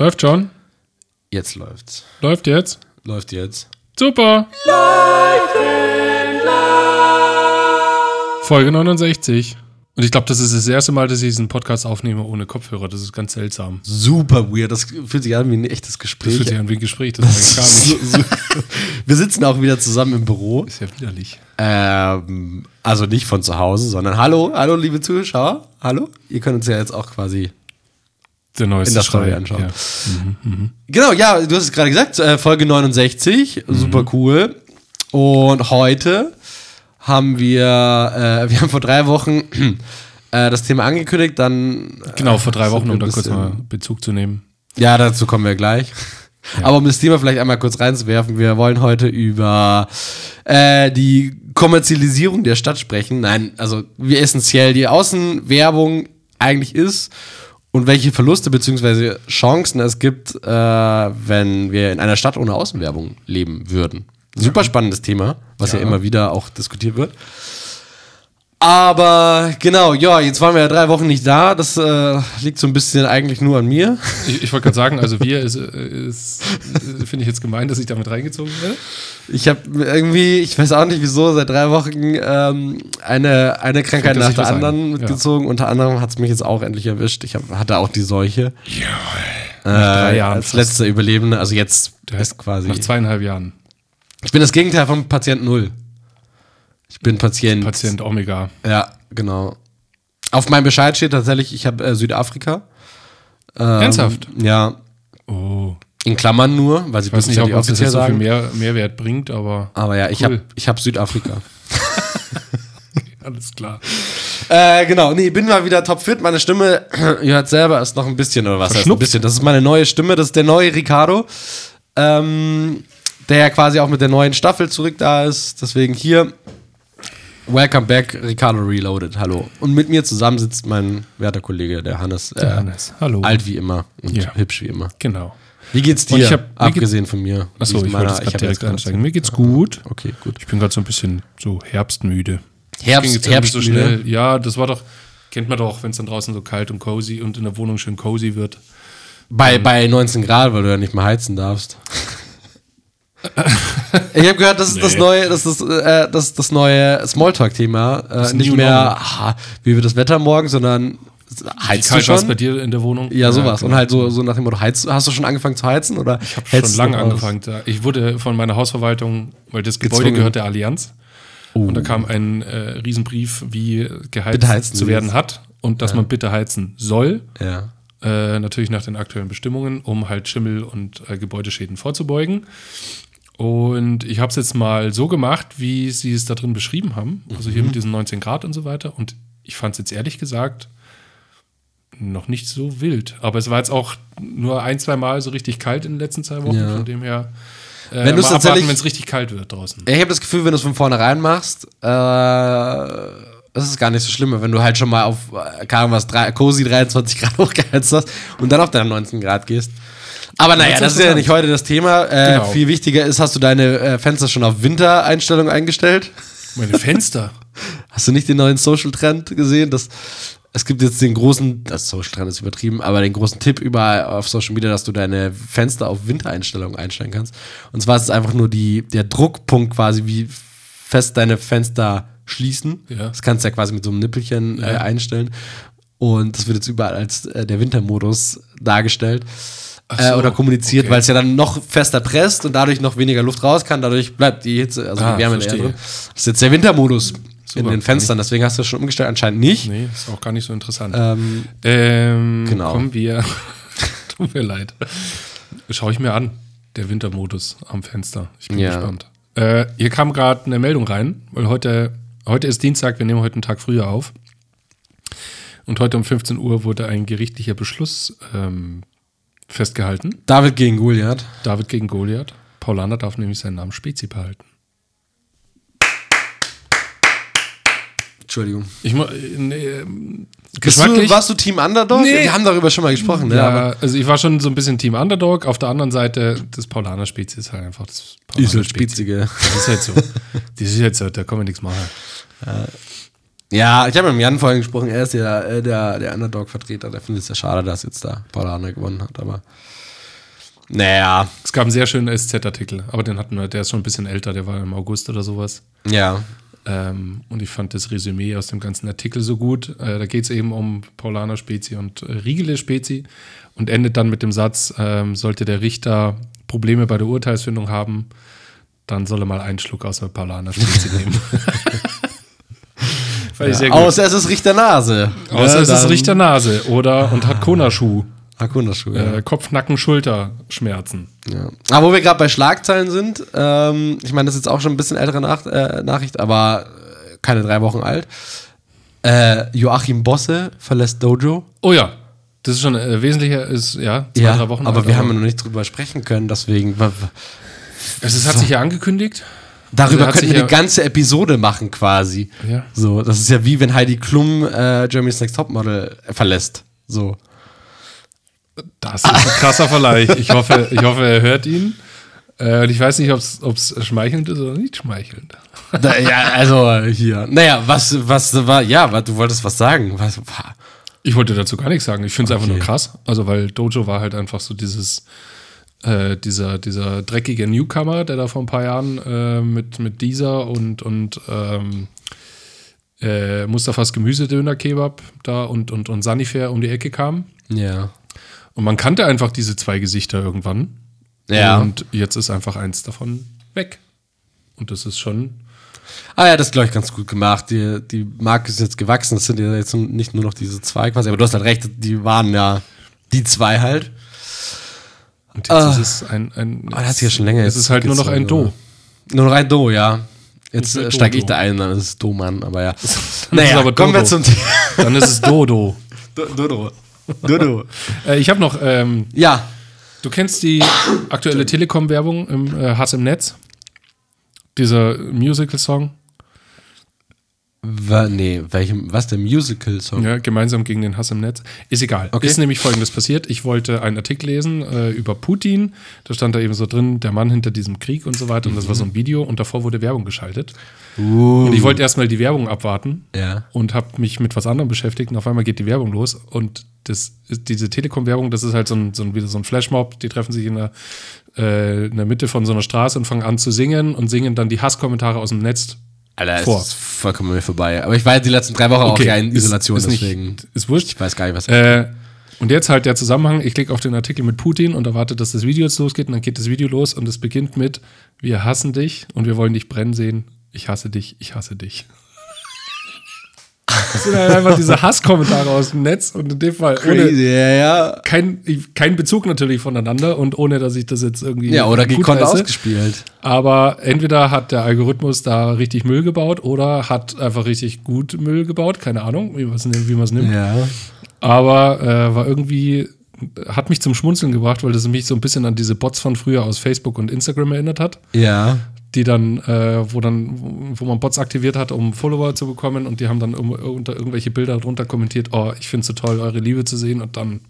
Läuft schon? Jetzt läuft's. Läuft jetzt? Läuft jetzt. Super. Folge 69. Und ich glaube, das ist das erste Mal, dass ich diesen Podcast aufnehme ohne Kopfhörer. Das ist ganz seltsam. Super weird. Das fühlt sich an wie ein echtes Das Gespräch. fühlt sich an wie ein Gespräch. Das gar nicht. Wir sitzen auch wieder zusammen im Büro. Ist ja widerlich. Ähm, also nicht von zu Hause, sondern hallo, hallo, liebe Zuschauer. Hallo. Ihr könnt uns ja jetzt auch quasi. Der neueste In der Story anschauen. Ja. Genau, ja, du hast es gerade gesagt, äh, Folge 69. Super cool. Und heute haben wir, äh, wir haben vor drei Wochen äh, das Thema angekündigt, dann. Genau, vor drei Wochen, um da kurz mal Bezug zu nehmen. Ja, dazu kommen wir gleich. Aber um das Thema vielleicht einmal kurz reinzuwerfen, wir wollen heute über äh, die Kommerzialisierung der Stadt sprechen. Nein, also wie essentiell die Außenwerbung eigentlich ist und welche Verluste bzw. Chancen es gibt, äh, wenn wir in einer Stadt ohne Außenwerbung leben würden. Super spannendes Thema, was ja. Ja. immer wieder auch diskutiert wird. Aber genau, ja, jetzt waren wir ja drei Wochen nicht da. Das äh, liegt so ein bisschen eigentlich nur an mir. Ich, ich wollte gerade sagen, also wir ist, ist äh, finde ich jetzt gemein, dass ich damit reingezogen werde. Ich habe irgendwie, ich weiß auch nicht wieso, seit drei Wochen ähm, eine, eine Krankheit nach der was ein. anderen mitgezogen. Unter anderem hat es mich jetzt auch endlich erwischt. Ich hab, hatte auch die Seuche. Ja. Äh, Jahren als letzter Überlebende. Also jetzt ist quasi. Nach zweieinhalb Jahren. Ich bin das Gegenteil vom Patient Null. Ich bin Patient. Patient Omega. Ja, genau. Auf meinem Bescheid steht tatsächlich, ich habe äh, Südafrika. Ähm, Ernsthaft? Ja. Oh. In Klammern nur, weil sie Ich weiß nicht, ob das jetzt so viel mehr, Mehrwert bringt, aber Aber ja, ich Cool. habe ich hab Südafrika. alles klar. Äh, genau, nee, bin mal wieder topfit. Meine Stimme, ihr hört selber, ist noch ein bisschen, oder was heißt ein bisschen? Das ist meine neue Stimme, das ist der neue Ricardo, ähm, der ja quasi auch mit der neuen Staffel zurück da ist. Deswegen hier, welcome back, Ricardo Reloaded, hallo. Und mit mir zusammen sitzt mein werter Kollege, der Hannes. Der äh, Hannes. Hallo. Alt wie immer und Ja. hübsch wie immer. Genau. Wie geht's dir, hab- abgesehen von mir? Achso, ich meiner- ich direkt einsteigen. Mir geht's gut. Okay, gut. Ich bin gerade so ein bisschen so herbstmüde. Herbst- irgendwie so schnell. Ja, das war doch, kennt man doch, wenn es dann draußen so kalt und cozy und in der Wohnung schön cozy wird. Bei, bei 19 Grad, weil du ja nicht mehr heizen darfst. ich habe gehört, das ist das Nee. neue, das ist äh, das, das neue Smalltalk-Thema. Äh, nicht mehr, Normal. ah, wie wird das Wetter morgen, sondern heizt du schon? bei dir in der Wohnung? Ja, sowas. genau. Und halt so, so nach dem Motto, heizt, hast du schon angefangen zu heizen? Oder Ich habe schon lange angefangen. Ich wurde von meiner Hausverwaltung, weil das Gebäude Gezwungen. gehört der Allianz. Oh. Und da kam ein äh, Riesenbrief, wie geheizt zu werden hat und dass man bitte heizen soll. Ja. Äh, natürlich nach den aktuellen Bestimmungen, um halt Schimmel und äh, Gebäudeschäden vorzubeugen. Und ich habe es jetzt mal so gemacht, wie sie es da drin beschrieben haben. Also Mhm. hier mit diesen 19 Grad und so weiter. Und ich fand es jetzt ehrlich gesagt noch nicht so wild. Aber es war jetzt auch nur ein, zwei Mal so richtig kalt in den letzten zwei Wochen. Ja. Von dem her, äh, Wenn abwarten, tatsächlich- wenn es richtig kalt wird draußen. Ich habe das Gefühl, wenn du es von vornherein machst, äh, das ist gar nicht so schlimm, wenn du halt schon mal auf, äh, keine Ahnung was, drei, cozy 23 Grad hochgeheizt hast und dann auf deine 19 Grad gehst. Aber naja, das ist ja nicht heute das Thema. Äh, Genau. Viel wichtiger ist, hast du deine äh, Fenster schon auf Wintereinstellung eingestellt? Meine Fenster. Hast du nicht den neuen Social-Trend gesehen? Das, es gibt jetzt den großen, das Social-Trend ist übertrieben, aber den großen Tipp überall auf Social Media, dass du deine Fenster auf Wintereinstellung einstellen kannst. Und zwar ist es einfach nur die, der Druckpunkt quasi, wie fest deine Fenster schließen. Ja. Das kannst du ja quasi mit so einem Nippelchen äh, Ja. einstellen. Und das wird jetzt überall als äh, der Wintermodus dargestellt. Ach Äh, so, oder kommuniziert, okay. weil es ja dann noch fester presst und dadurch noch weniger Luft raus kann. Dadurch bleibt die Hitze, also Ah, die Wärme verstehe. eher drin. Das ist jetzt der Wintermodus in den Fenstern, deswegen hast du das schon umgestellt, anscheinend nicht. Nee, ist auch gar nicht so interessant. Ähm, Ähm, Genau. Kommen wir. Tut mir leid. Schau ich mir an, der Wintermodus am Fenster. Ich bin Ja. gespannt. Äh, hier kam gerade eine Meldung rein, weil heute, heute ist Dienstag, wir nehmen heute einen Tag früher auf. Und heute um 15 Uhr wurde ein gerichtlicher Beschluss ähm, festgehalten. David gegen Goliath. David gegen Goliath. Paulaner darf nämlich seinen Namen Spezi behalten. Entschuldigung. Ich äh, nee, ähm, du, warst du Team Underdog? Nee. Wir haben darüber schon mal gesprochen. Ja, aber also ich war schon so ein bisschen Team Underdog. Auf der anderen Seite, das Paulaner Spezi ist halt einfach das ist Paulaner halt Spezi. Das ist halt so. Das ist halt so, da kann man nichts machen. Ja, ich habe mit Jan vorhin gesprochen, er ist ja äh, der, der Underdog-Vertreter, der findet es ja schade, dass jetzt da Paulana gewonnen hat, aber naja, Es gab einen sehr schönen SZ-Artikel, aber den hatten wir, der ist schon ein bisschen älter, der war im August oder sowas. ja. Ähm, und ich fand das Resümee aus dem ganzen Artikel so gut. Äh, da geht es eben um Paulaner Spezi und äh, Riegele Spezi und endet dann mit dem Satz, ähm, sollte der Richter Probleme bei der Urteilsfindung haben, dann soll er mal einen Schluck aus der Paulaner Spezi nehmen. Fand ich sehr gut. Außer es ist Richter Nase. Außer Ja, es ist dann- Richter Nase oder und hat Konaschuh. Hakuna-Schuh, ja. Äh, Kopf, Nacken, Schulter, Schmerzen. Ja. Aber wo wir gerade bei Schlagzeilen sind, ähm, ich meine, das ist jetzt auch schon ein bisschen ältere Nach äh, Nachricht, aber äh, keine drei Wochen alt. Äh, Joachim Bosse verlässt Dojo. Oh ja, das ist schon äh, wesentlicher, ist ja zwei, ja, drei Wochen aber alt, wir haben ja noch nicht drüber sprechen können, deswegen. Es ist, hat sich ja angekündigt. Darüber Also könnten wir ja- eine ganze Episode machen, quasi. Ja. So, das ist ja wie wenn Heidi Klum äh, Germany's Next Topmodel verlässt. So. Das ist ein krasser Vergleich. Ich hoffe, ich hoffe, er hört ihn. Äh, und ich weiß nicht, ob es schmeichelnd ist oder nicht schmeichelnd. Da, ja, also hier. Naja, was, was war, ja, was, du wolltest was sagen. Was, wa- Ich wollte dazu gar nichts sagen. Ich finde es einfach Okay. nur krass. Also, weil Dojo war halt einfach so dieses, äh, dieser, dieser dreckige Newcomer, der da vor ein paar Jahren äh, mit, mit dieser und, und ähm, äh, Mustafas Gemüsedöner-Kebab da und, und, und Sanifair um die Ecke kam. ja. Und man kannte einfach diese zwei Gesichter irgendwann. Ja. Und jetzt ist einfach eins davon weg. Und das ist schon. Ah ja, das glaube ich, ganz gut gemacht. Die, die Marke ist jetzt gewachsen. Es sind ja jetzt nicht nur noch diese zwei quasi, aber du hast halt recht, die waren ja die zwei halt. Und jetzt ist es ein. ein Ah, das hat sich ja schon länger Es ist halt nur noch ein Do. Nur noch ein Do, ja. Jetzt äh, steige ich da ein, dann ist es Do-Mann, aber ja. naja, aber kommen wir zum Thema. Dann ist es Dodo. Dodo. Dodo. äh, ich habe noch. Ähm, Ja. du kennst die aktuelle Telekom-Werbung im äh, Hass im Netz? Dieser Musical-Song. Wa- nee, welchem, was der Musical-Song? Ja, gemeinsam gegen den Hass im Netz. Ist egal. Okay. Ist nämlich folgendes passiert. Ich wollte einen Artikel lesen äh, über Putin. Da stand da eben so drin, der Mann hinter diesem Krieg und so weiter. Und das war so ein Video und davor wurde Werbung geschaltet. Uh, Und ich wollte erstmal die Werbung abwarten ja. und habe mich mit was anderem beschäftigt und auf einmal geht die Werbung los. Und das diese Telekom-Werbung, das ist halt so ein, so ein, wieder so ein Flashmob. Die treffen sich in der, äh, in der Mitte von so einer Straße und fangen an zu singen und singen dann die Hasskommentare aus dem Netz Alter, vor. ist vollkommen mir vorbei. Aber ich war jetzt die letzten drei Wochen auch ja in ist- Isolation, ist nicht- deswegen. Ist wurscht. Ich weiß gar nicht, was. Äh, und jetzt halt der Zusammenhang, ich klicke auf den Artikel mit Putin und erwarte, dass das Video jetzt losgeht und dann geht das Video los und es beginnt mit, wir hassen dich und wir wollen dich brennen sehen. Ich hasse dich, ich hasse dich. Das sind halt einfach diese Hasskommentare aus dem Netz und in dem Fall ohne ja, ja. kein, kein Bezug natürlich voneinander und ohne, dass ich das jetzt irgendwie Ja, oder gekonnt ausgespielt. Aber entweder hat der Algorithmus da richtig Müll gebaut oder hat einfach richtig gut Müll gebaut, keine Ahnung, wie man es nimmt. Ja. Aber äh, war irgendwie, hat mich zum Schmunzeln gebracht, weil das mich so ein bisschen an diese Bots von früher aus Facebook und Instagram erinnert hat, Ja. Die dann, äh, wo dann, wo man Bots aktiviert hat, um Follower zu bekommen und die haben dann unter irgendwelche Bilder drunter kommentiert, oh, ich finde es so toll, eure Liebe zu sehen und dann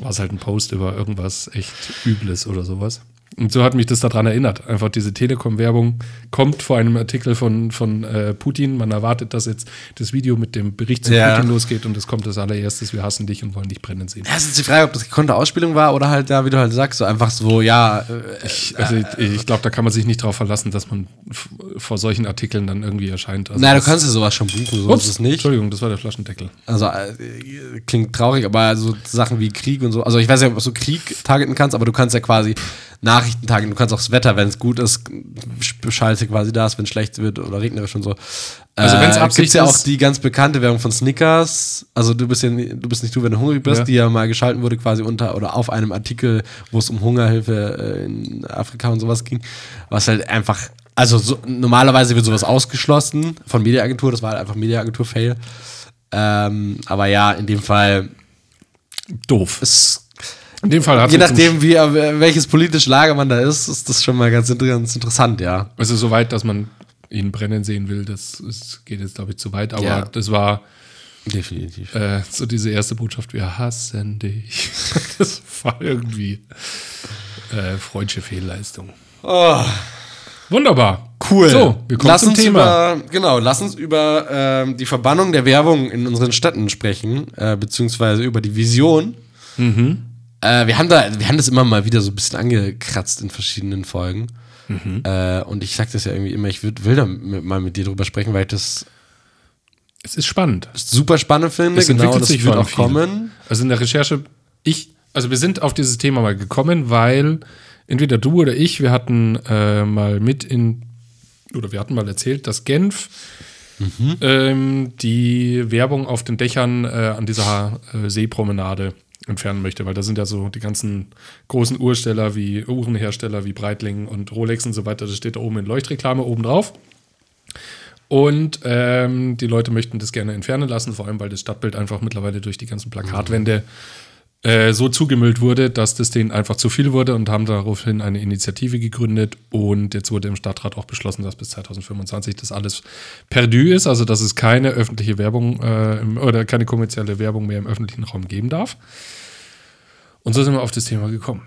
war es halt ein Post über irgendwas echt Übles oder sowas. Und so hat mich das daran erinnert. Einfach diese Telekom-Werbung kommt vor einem Artikel von, von äh, Putin. Man erwartet, dass jetzt das Video mit dem Bericht zu Ja. Putin losgeht und es kommt als allererstes, wir hassen dich und wollen dich brennen sehen. Das ist die Frage, ob das gekonnte Ausspielung war oder halt da, wie du halt sagst, so einfach so, ja. Äh, Ich, also ich, ich glaube, da kann man sich nicht darauf verlassen, dass man vor solchen Artikeln dann irgendwie erscheint. Also na, du kannst ja sowas schon buchen, so Ups, ist es nicht. Entschuldigung, das war der Flaschendeckel. Also äh, klingt traurig, aber so Sachen wie Krieg und so. Also ich weiß ja, ob du Krieg targeten kannst, aber du kannst ja quasi Nachrichten targeten. Du kannst auch das Wetter, wenn es gut ist, schalte quasi das, wenn es schlecht wird oder regnerisch und so. Also wenn's äh, Absicht gibt's ja auch ist- die ganz bekannte Werbung von Snickers. Also du bist ja du bist nicht du, wenn du hungrig bist, Ja. die ja mal geschalten wurde quasi unter oder auf einem Artikel, wo es um Hungerhilfe äh, in Afrika und sowas ging, was halt einfach also so, normalerweise wird sowas ausgeschlossen von Mediaagentur, das war halt einfach Mediaagentur-Fail. Ähm, aber ja, in dem Fall Doof. ist, In dem Fall hat je nachdem, wie, äh, welches politische Lager man da ist, ist das schon mal ganz, ganz interessant, ja. Also so weit, dass man ihn brennen sehen will, das ist, geht jetzt, glaube ich, zu weit. Aber Ja. das war Definitiv. äh, so diese erste Botschaft, wir hassen dich. das war irgendwie äh, freudsche Fehlleistung. Oh, Wunderbar. Cool. So, wir kommen lass zum uns Thema. Über, genau, lass uns über ähm, die Verbannung der Werbung in unseren Städten sprechen, äh, beziehungsweise über die Vision. Mhm. Äh, wir, haben da, wir haben das immer mal wieder so ein bisschen angekratzt in verschiedenen Folgen. Mhm. Äh, und ich sag das ja irgendwie immer, ich würd, will da mit, mal mit dir drüber sprechen, weil ich das Es ist spannend. super spannend finde. Es genau, entwickelt das sich wird auch kommen. Also in der Recherche, ich, also wir sind auf dieses Thema mal gekommen, weil entweder du oder ich, wir hatten äh, mal mit in, oder wir hatten mal erzählt, dass Genf ähm, die Werbung auf den Dächern äh, an dieser äh, Seepromenade entfernen möchte, weil da sind ja so die ganzen großen Uhrsteller wie Uhrenhersteller wie Breitling und Rolex und so weiter, das steht da oben in Leuchtreklame oben drauf. Und ähm, die Leute möchten das gerne entfernen lassen, vor allem weil das Stadtbild einfach mittlerweile durch die ganzen Plakatwände äh, so zugemüllt wurde, dass das denen einfach zu viel wurde und haben daraufhin eine Initiative gegründet. Und jetzt wurde im Stadtrat auch beschlossen, dass bis 2025 das alles perdu ist, also dass es keine öffentliche Werbung äh, im, oder keine kommerzielle Werbung mehr im öffentlichen Raum geben darf. Und so sind wir auf das Thema gekommen.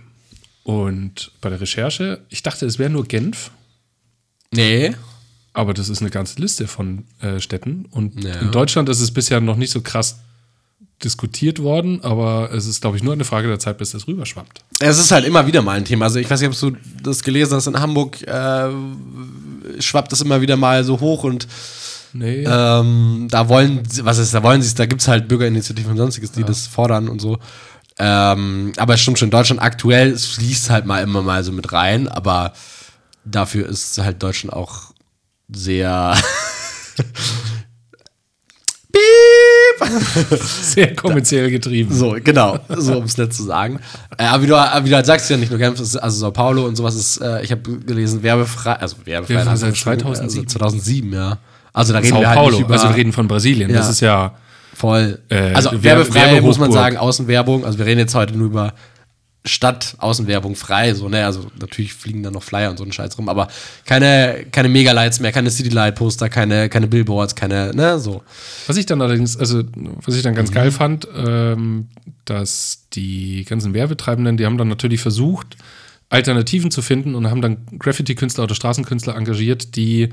Und bei der Recherche, ich dachte, es wäre nur Genf, Nee. aber das ist eine ganze Liste von äh, Städten. Und Ja. in Deutschland ist es bisher noch nicht so krass diskutiert worden, aber es ist, glaube ich, nur eine Frage der Zeit, bis das rüberschwappt. Es ist halt immer wieder mal ein Thema. Also ich weiß nicht, ob du das gelesen hast, in Hamburg äh, schwappt das immer wieder mal so hoch und Nee. ähm, da wollen, was ist, da wollen sie da gibt es halt Bürgerinitiativen und sonstiges, die das fordern und so. Ähm, aber es stimmt schon, Deutschland aktuell, es fließt halt mal immer mal so mit rein, aber dafür ist halt Deutschland auch sehr Sehr kommerziell getrieben. So, genau, so um es nett zu sagen. Äh, aber wie du, wie du halt sagst, ja nicht nur Genf, also Sao Paulo und sowas ist, äh, ich habe gelesen, werbefrei, also werbefrei, in seit Anführungsstrichen, 2007. Also 2007, ja. Also da reden Sao wir halt Paulo, über also wir reden von Brasilien. Ja. Das ist ja voll, äh, also Werbe- werbefrei muss man sagen, Außenwerbung, also wir reden jetzt heute nur über Stadt, Außenwerbung frei, so, ne, also natürlich fliegen da noch Flyer und so ein Scheiß rum, aber keine, keine Mega-Lights mehr, keine City-Light-Poster, keine, keine Billboards, keine, ne, so. Was ich dann allerdings, also was ich dann ganz geil fand, ähm, dass die ganzen Werbetreibenden, die haben dann natürlich versucht, Alternativen zu finden und haben dann Graffiti-Künstler oder Straßenkünstler engagiert, die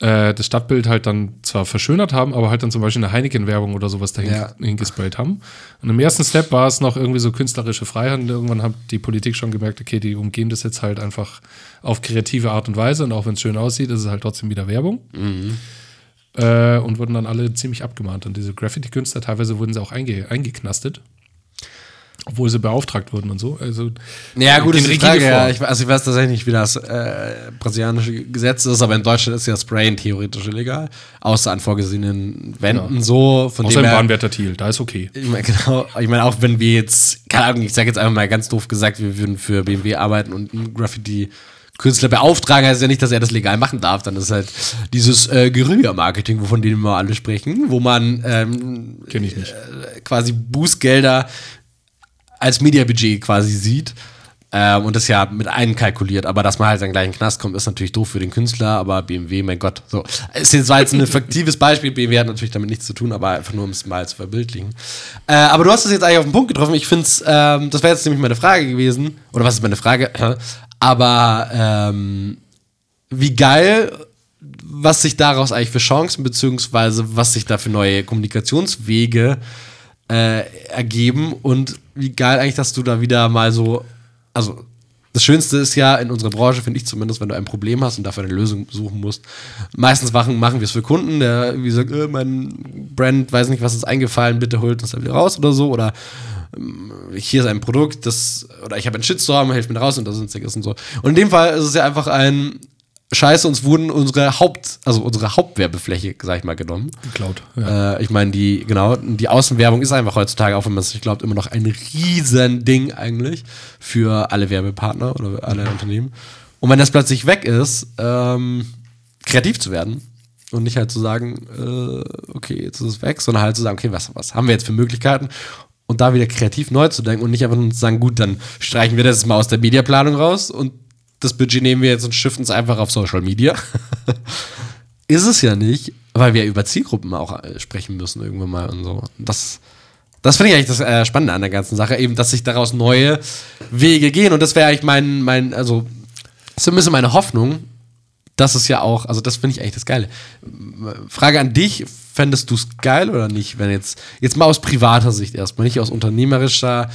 äh, das Stadtbild halt dann zwar verschönert haben, aber halt dann zum Beispiel eine Heineken-Werbung oder sowas dahin Ja. hingesprayt haben. Und im ersten Step war es noch irgendwie so künstlerische Freiheit und irgendwann hat die Politik schon gemerkt, okay, die umgehen das jetzt halt einfach auf kreative Art und Weise und auch wenn es schön aussieht, ist es halt trotzdem wieder Werbung. Äh, und wurden dann alle ziemlich abgemahnt. Und diese Graffiti-Künstler, teilweise wurden sie auch einge eingeknastet, obwohl sie beauftragt wurden und so. Also, Ja, gut, ist die Frage, ja. Ich, also ich weiß tatsächlich nicht, wie das äh, brasilianische Gesetz ist, aber in Deutschland ist ja Sprayen theoretisch illegal, außer an vorgesehenen Wänden so. Von Außer dem im her, Bahnwärter Thiel, da ist okay. ich meine, genau, ich meine, auch wenn wir jetzt, keine Ahnung, ich sage jetzt einfach mal ganz doof gesagt, wir würden für BMW arbeiten und einen Graffiti-Künstler beauftragen, heißt ja nicht, dass er das legal machen darf. Dann ist halt dieses äh, Guerilla-Marketing, wovon denen wir alle sprechen, wo man ähm, nicht. quasi Bußgelder als Mediabudget quasi sieht ähm, und das ja mit einkalkuliert. Aber dass man halt dann gleich in den Knast kommt, ist natürlich doof für den Künstler, aber BMW, mein Gott. So. Jetzt zwar jetzt ein fiktives Beispiel, BMW hat natürlich damit nichts zu tun, aber einfach nur, um es mal zu verbildlichen. Äh, aber du hast es jetzt eigentlich auf den Punkt getroffen. Ich finde es, ähm, das wäre jetzt nämlich meine Frage gewesen. Oder was ist meine Frage? Aber ähm, wie geil, was sich daraus eigentlich für Chancen, beziehungsweise was sich da für neue Kommunikationswege äh, ergeben und wie geil eigentlich, dass du da wieder mal so, also das Schönste ist ja in unserer Branche, finde ich zumindest, wenn du ein Problem hast und dafür eine Lösung suchen musst. Meistens machen, machen wir es für Kunden, der irgendwie sagt, äh, mein Brand weiß nicht, was ist eingefallen, bitte holt das da wieder raus oder so. Oder ähm, hier ist ein Produkt, das, oder ich habe einen Shitstorm, helft mir raus und da sind Stickers und so. Und in dem Fall ist es ja einfach ein Scheiße, uns wurden unsere Haupt, also unsere Hauptwerbefläche, sag ich mal, genommen. Geklaut. Ja. Äh, ich meine, die, genau, die Außenwerbung ist einfach heutzutage, auch wenn man es nicht glaubt, immer noch ein riesen Ding eigentlich für alle Werbepartner oder alle Unternehmen. Und wenn das plötzlich weg ist, ähm, kreativ zu werden und nicht halt zu sagen, äh, okay, jetzt ist es weg, sondern halt zu sagen, okay, was, was haben wir jetzt für Möglichkeiten? Und da wieder kreativ neu zu denken und nicht einfach nur zu sagen, gut, dann streichen wir das mal aus der Mediaplanung raus und das Budget nehmen wir jetzt und shiften es einfach auf Social Media. ist es ja nicht, weil wir über Zielgruppen auch äh, sprechen müssen irgendwann mal und so. Das, das finde ich eigentlich das äh, Spannende an der ganzen Sache, eben, dass sich daraus neue Wege gehen. Und das wäre eigentlich mein, mein, also, so ein bisschen meine Hoffnung, das ist ja auch, also das finde ich eigentlich das Geile. Frage an dich, fändest du es geil oder nicht, wenn jetzt, jetzt mal aus privater Sicht erstmal, nicht aus unternehmerischer,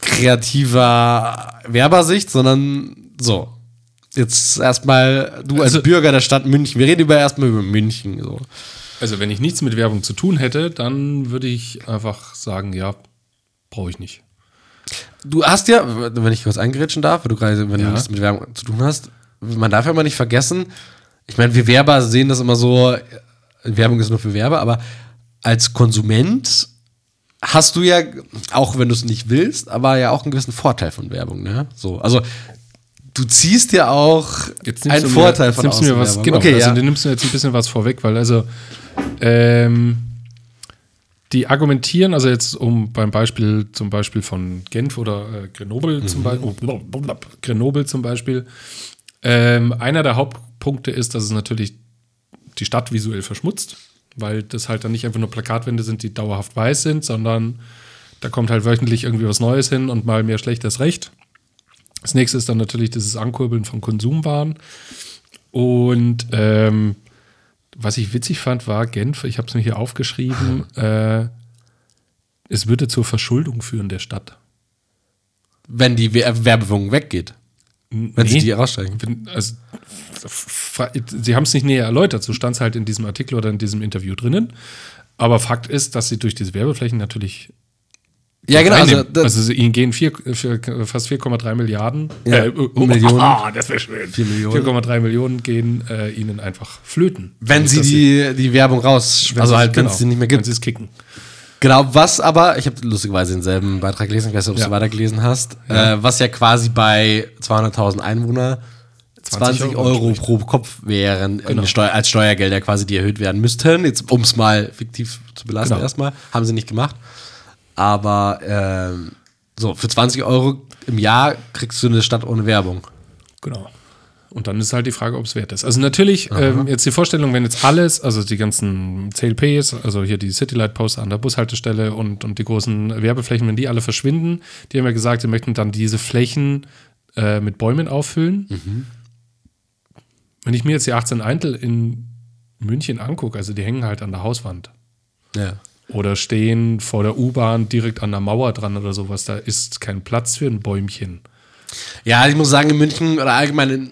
kreativer Werbersicht, sondern so. Jetzt erstmal du als Also- Bürger der Stadt München. Wir reden über erstmal über München. So. Also, wenn ich nichts mit Werbung zu tun hätte, dann würde ich einfach sagen, ja, brauche ich nicht. Du hast ja, wenn ich kurz eingrätschen darf, weil du gerade, wenn Ja. du nichts mit Werbung zu tun hast, man darf ja immer nicht vergessen, ich meine, wir Werber sehen das immer so, Werbung ist nur für Werber, aber als Konsument hast du ja, auch wenn du es nicht willst, aber ja auch einen gewissen Vorteil von Werbung, ne? So, also du ziehst ja auch Jetzt einen mir- Vorteil jetzt von nimmst du mir was, genau, okay, also ja. du nimmst mir jetzt ein bisschen was vorweg, weil also ähm, die argumentieren, also jetzt um beim Beispiel zum Beispiel von Genf oder äh, Grenoble Mhm. zum Beispiel, oh, Grenoble zum Beispiel, ähm, einer der Hauptpunkte ist, dass es natürlich die Stadt visuell verschmutzt, weil das halt dann nicht einfach nur Plakatwände sind, die dauerhaft weiß sind, sondern da kommt halt wöchentlich irgendwie was Neues hin und mal mehr schlechtes Recht. Das nächste ist dann natürlich dieses Ankurbeln von Konsumwaren. Und ähm, was ich witzig fand, war Genf, ich habe es mir hier aufgeschrieben, äh, es würde zur Verschuldung führen der Stadt. Wenn die Wer- Werbung weggeht. Wenn sie die raussteigen. Also, sie haben es nicht näher erläutert, so stand es halt in diesem Artikel oder in diesem Interview drinnen. Aber Fakt ist, dass sie durch diese Werbeflächen natürlich Ja, genau. Also, Also, ihnen gehen vier, für fast 4,3 Milliarden. Ja, oh, Millionen. Ah, das wäre schön. Vier Millionen. 4,3 Millionen gehen äh, ihnen einfach flöten. wenn sie die, die Werbung raus, wenn also sie- halt, wenn genau, es sie nicht mehr Wenn gibt. sie es kicken. Genau, was aber, ich habe lustigerweise denselben Beitrag gelesen, ich weiß nicht, ob du Ja. es weitergelesen hast, äh, was ja quasi bei 200.000 Einwohner 20, 20 Euro, Euro pro Kopf wären äh, Genau. Steu als Steuergelder quasi, die erhöht werden müssten. Jetzt, um es mal fiktiv zu belasten Genau. erstmal, haben sie nicht gemacht. Aber ähm, so, für 20 Euro im Jahr kriegst du eine Stadt ohne Werbung. Genau. Und dann ist halt die Frage, ob es wert ist. Also natürlich, ähm, jetzt die Vorstellung, wenn jetzt alles, also die ganzen CLPs, also hier die Citylight-Poster an der Bushaltestelle und, und die großen Werbeflächen, wenn die alle verschwinden, die haben ja gesagt, sie möchten dann diese Flächen äh, mit Bäumen auffüllen. Wenn ich mir jetzt die 18 Eintel in München angucke, also die hängen halt an der Hauswand Ja. Oder stehen vor der U-Bahn direkt an der Mauer dran oder sowas, da ist kein Platz für ein Bäumchen. Ja, ich muss sagen, in München oder allgemein in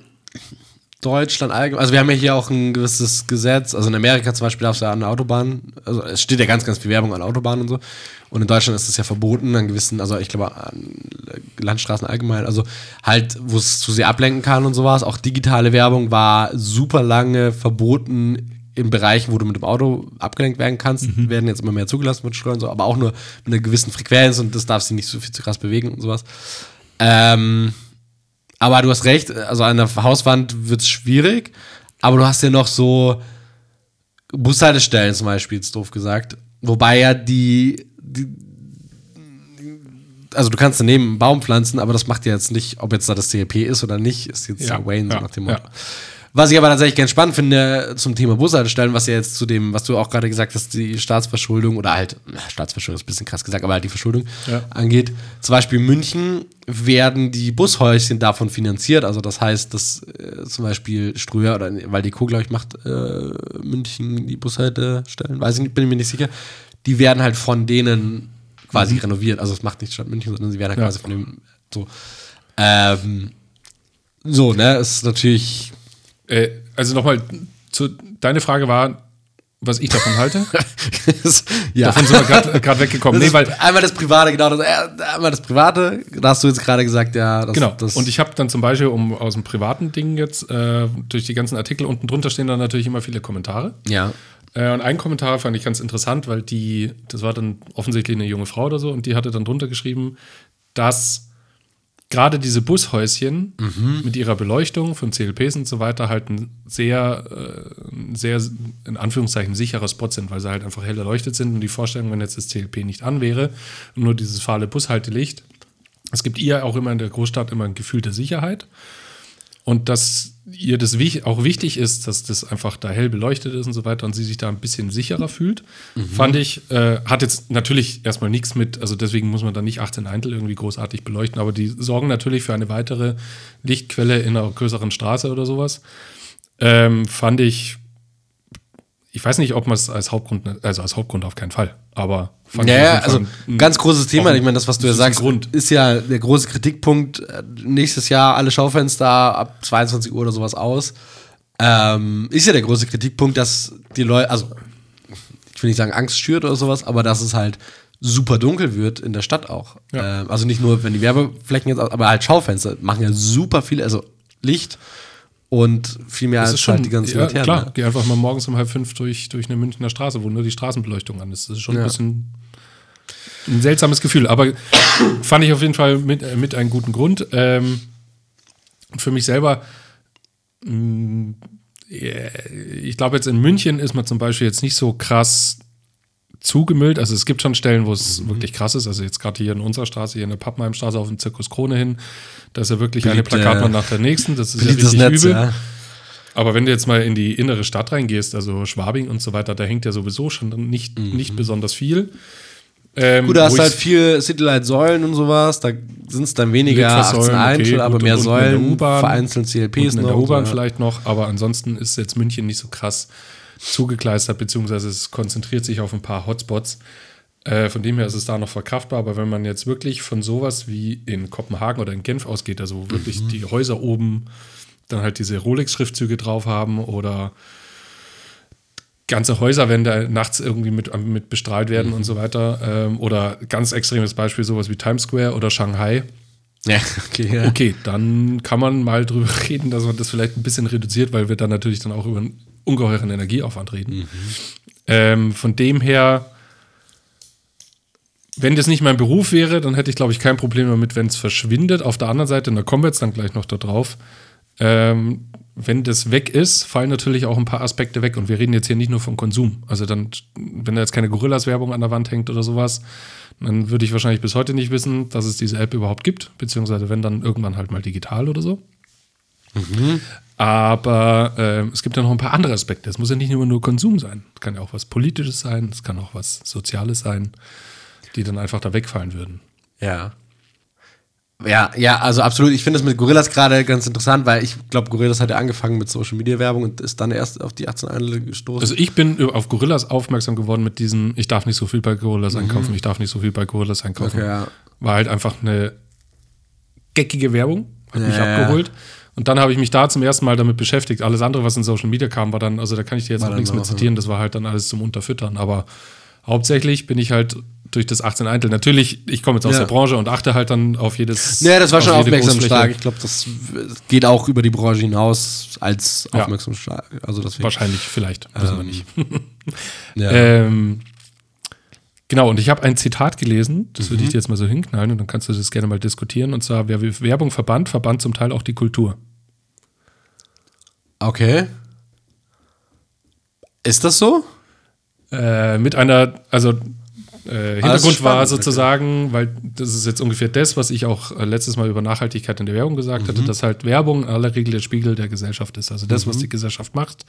Deutschland allgemein, also wir haben ja hier auch ein gewisses Gesetz, also in Amerika zum Beispiel darfst du ja an der Autobahn, also es steht ja ganz, ganz viel Werbung an Autobahnen und so. Und in Deutschland ist es ja verboten, an gewissen, also ich glaube an Landstraßen allgemein, also halt, wo es zu sehr ablenken kann und sowas. Auch digitale Werbung war super lange verboten in Bereichen, wo du mit dem Auto abgelenkt werden kannst, werden jetzt immer mehr zugelassen mit Steuern und so, aber auch nur mit einer gewissen Frequenz und das darf sich nicht so viel zu krass bewegen und sowas. Ähm, aber du hast recht, also an der Hauswand wird es schwierig, aber du hast ja noch so Bushaltestellen zum Beispiel, ist doof gesagt. Wobei ja die, die also du kannst daneben einen Baum pflanzen, aber das macht ja jetzt nicht, ob jetzt da das CLP ist oder nicht, ist jetzt Ja, Wayne so ja, nach dem Motto. ja. Was ich aber tatsächlich ganz spannend finde zum Thema Bushaltestellen, was ja jetzt zu dem, was du auch gerade gesagt hast, die Staatsverschuldung oder halt, Staatsverschuldung ist ein bisschen krass gesagt, aber halt die Verschuldung Ja. angeht. Zum Beispiel in München werden die Bushäuschen davon finanziert. Also das heißt, dass äh, zum Beispiel Ströer oder weil die Co, glaube ich, macht äh, München die Bushaltestellen, weiß ich nicht, bin ich mir nicht sicher. Die werden halt von denen quasi renoviert. Also es macht nicht Stadt München, sondern sie werden halt Ja. quasi von dem so. Ähm, so, ne, ist natürlich Äh, also nochmal, zu, deine Frage war, was ich davon halte. ja. Davon sind wir gerade weggekommen. Das Nee, weil, einmal das Private, genau. Das, äh, einmal das Private, da hast du jetzt gerade gesagt, ja. Das, genau. Das, und ich habe dann zum Beispiel, um aus dem privaten Ding jetzt, äh, durch die ganzen Artikel unten drunter stehen dann natürlich immer viele Kommentare. ja. Äh, und einen Kommentar fand ich ganz interessant, weil die, das war dann offensichtlich eine junge Frau oder so, und die hatte dann drunter geschrieben, dass gerade diese Bushäuschen mit ihrer Beleuchtung von CLPs und so weiter halt ein sehr, äh, sehr, in Anführungszeichen, sicherer Spot sind, weil sie halt einfach hell erleuchtet sind und die Vorstellung, wenn jetzt das CLP nicht an wäre und nur dieses fahle Bushaltelicht, es gibt ihr auch immer in der Großstadt immer ein Gefühl der Sicherheit. Und dass ihr das auch wichtig ist, dass das einfach da hell beleuchtet ist und so weiter und sie sich da ein bisschen sicherer fühlt, fand ich, äh, hat jetzt natürlich erstmal nichts mit, also deswegen muss man da nicht 18 Eintel irgendwie großartig beleuchten, aber die sorgen natürlich für eine weitere Lichtquelle in einer größeren Straße oder sowas. Ähm, fand ich, ich weiß nicht, ob man es als Hauptgrund, also als Hauptgrund auf keinen Fall, aber fand Ja, ich auf ja, jeden also Fall ein- ganz großes Thema. Ich meine, das, was du ja sagst, Grund. ist ja der große Kritikpunkt. Äh, Nächstes Jahr alle Schaufenster ab 22 Uhr oder sowas aus. Ähm, ist ja der große Kritikpunkt, dass die Leute, also ich will nicht sagen Angst schürt oder sowas, aber dass es halt super dunkel wird in der Stadt auch. Ja. Ähm, also nicht nur, wenn die Werbeflächen jetzt, aus- aber halt Schaufenster machen ja super viel, also Licht und viel mehr als schon, halt die ganzen ja, Laternen. klar, ne? geh einfach mal morgens um halb fünf durch, durch eine Münchner Straße, wo nur die Straßenbeleuchtung an ist. Das ist schon Ja. ein bisschen ein seltsames Gefühl, aber fand ich auf jeden Fall mit, äh, mit einem guten Grund. Ähm, für mich selber, mh, äh, ich glaube jetzt in München ist man zum Beispiel jetzt nicht so krass zugemüllt. Also es gibt schon Stellen, wo Mhm. es wirklich krass ist. Also jetzt gerade hier in unserer Straße, hier in der Pappenheimstraße auf dem Zirkus Krone hin, da ist ja wirklich eine Beliebte- Plakatwand nach der nächsten. Das ist ja richtig Netz, übel. ja. Aber wenn du jetzt mal in die innere Stadt reingehst, also Schwabing und so weiter, da hängt ja sowieso schon nicht, nicht besonders viel. Ähm, Mhm. Gut, da hast halt viel Citylight-Säulen und sowas, da sind es dann weniger Litfaßsäulen, 18 Einzel, okay, aber gut, mehr Säulen, vereinzelt CLPs unten in der noch. U-Bahn so, ja. vielleicht noch, aber ansonsten ist jetzt München nicht so krass zugekleistert, beziehungsweise es konzentriert sich auf ein paar Hotspots. Äh, von dem her ist es da noch verkraftbar, aber wenn man jetzt wirklich von sowas wie in Kopenhagen oder in Genf ausgeht, also Mhm. wirklich die Häuser oben dann halt diese Rolex-Schriftzüge drauf haben oder ganze Häuserwände nachts irgendwie mit, mit bestrahlt werden Mhm. und so weiter. Ähm, oder ganz extremes Beispiel, sowas wie Times Square oder Shanghai. Ja, okay, ja. Okay, dann kann man mal drüber reden, dass man das vielleicht ein bisschen reduziert, weil wir dann natürlich dann auch über einen ungeheuren Energieaufwand reden. Ähm, von dem her, wenn das nicht mein Beruf wäre, dann hätte ich, glaube ich, kein Problem damit, wenn es verschwindet. Auf der anderen Seite, und da kommen wir jetzt dann gleich noch da drauf, ähm, wenn das weg ist, fallen natürlich auch ein paar Aspekte weg. Und wir reden jetzt hier nicht nur vom Konsum. Also dann, wenn da jetzt keine Gorillas-Werbung an der Wand hängt oder sowas, dann würde ich wahrscheinlich bis heute nicht wissen, dass es diese App überhaupt gibt. Beziehungsweise wenn dann irgendwann halt mal digital oder so. Aber ähm, es gibt ja noch ein paar andere Aspekte. Es muss ja nicht immer nur Konsum sein. Es kann ja auch was Politisches sein, es kann auch was Soziales sein, die dann einfach da wegfallen würden. Ja. Ja, ja, also absolut. Ich finde das mit Gorillas gerade ganz interessant, weil ich glaube, Gorillas hat ja angefangen mit Social Media Werbung und ist dann erst auf die 18 Einzel gestoßen. Also ich bin auf Gorillas aufmerksam geworden mit diesem, ich darf nicht so viel bei Gorillas einkaufen, ich darf nicht so viel bei Gorillas einkaufen. Mhm. Okay, ja. War halt einfach eine geckige Werbung, hat mich Ja, ja. Und dann habe ich mich da zum ersten Mal damit beschäftigt. Alles andere, was in Social Media kam, war dann, also da kann ich dir jetzt War auch nichts mehr zitieren, das war halt dann alles zum Unterfüttern. Aber hauptsächlich bin ich halt durch das 18 Eintel. Natürlich, ich komme jetzt aus Ja. der Branche und achte halt dann auf jedes. Ja, das war auf schon aufmerksam stark. Ich glaube, das geht auch über die Branche hinaus als Ja. aufmerksam stark. Also deswegen. Wahrscheinlich, vielleicht, wissen wir nicht. Ja. Ähm, genau, und ich habe ein Zitat gelesen, das würde Mhm. ich dir jetzt mal so hinknallen und dann kannst du das gerne mal diskutieren. Und zwar, wer Werbung verbannt, verbannt zum Teil auch die Kultur. Okay. Ist das so? Äh, mit einer, also äh, Hintergrund spannend, war okay. sozusagen, weil das ist jetzt ungefähr das, was ich auch äh, letztes Mal über Nachhaltigkeit in der Werbung gesagt Mhm. hatte, dass halt Werbung in aller Regel der Spiegel der Gesellschaft ist. Also das, was Mhm. die Gesellschaft macht,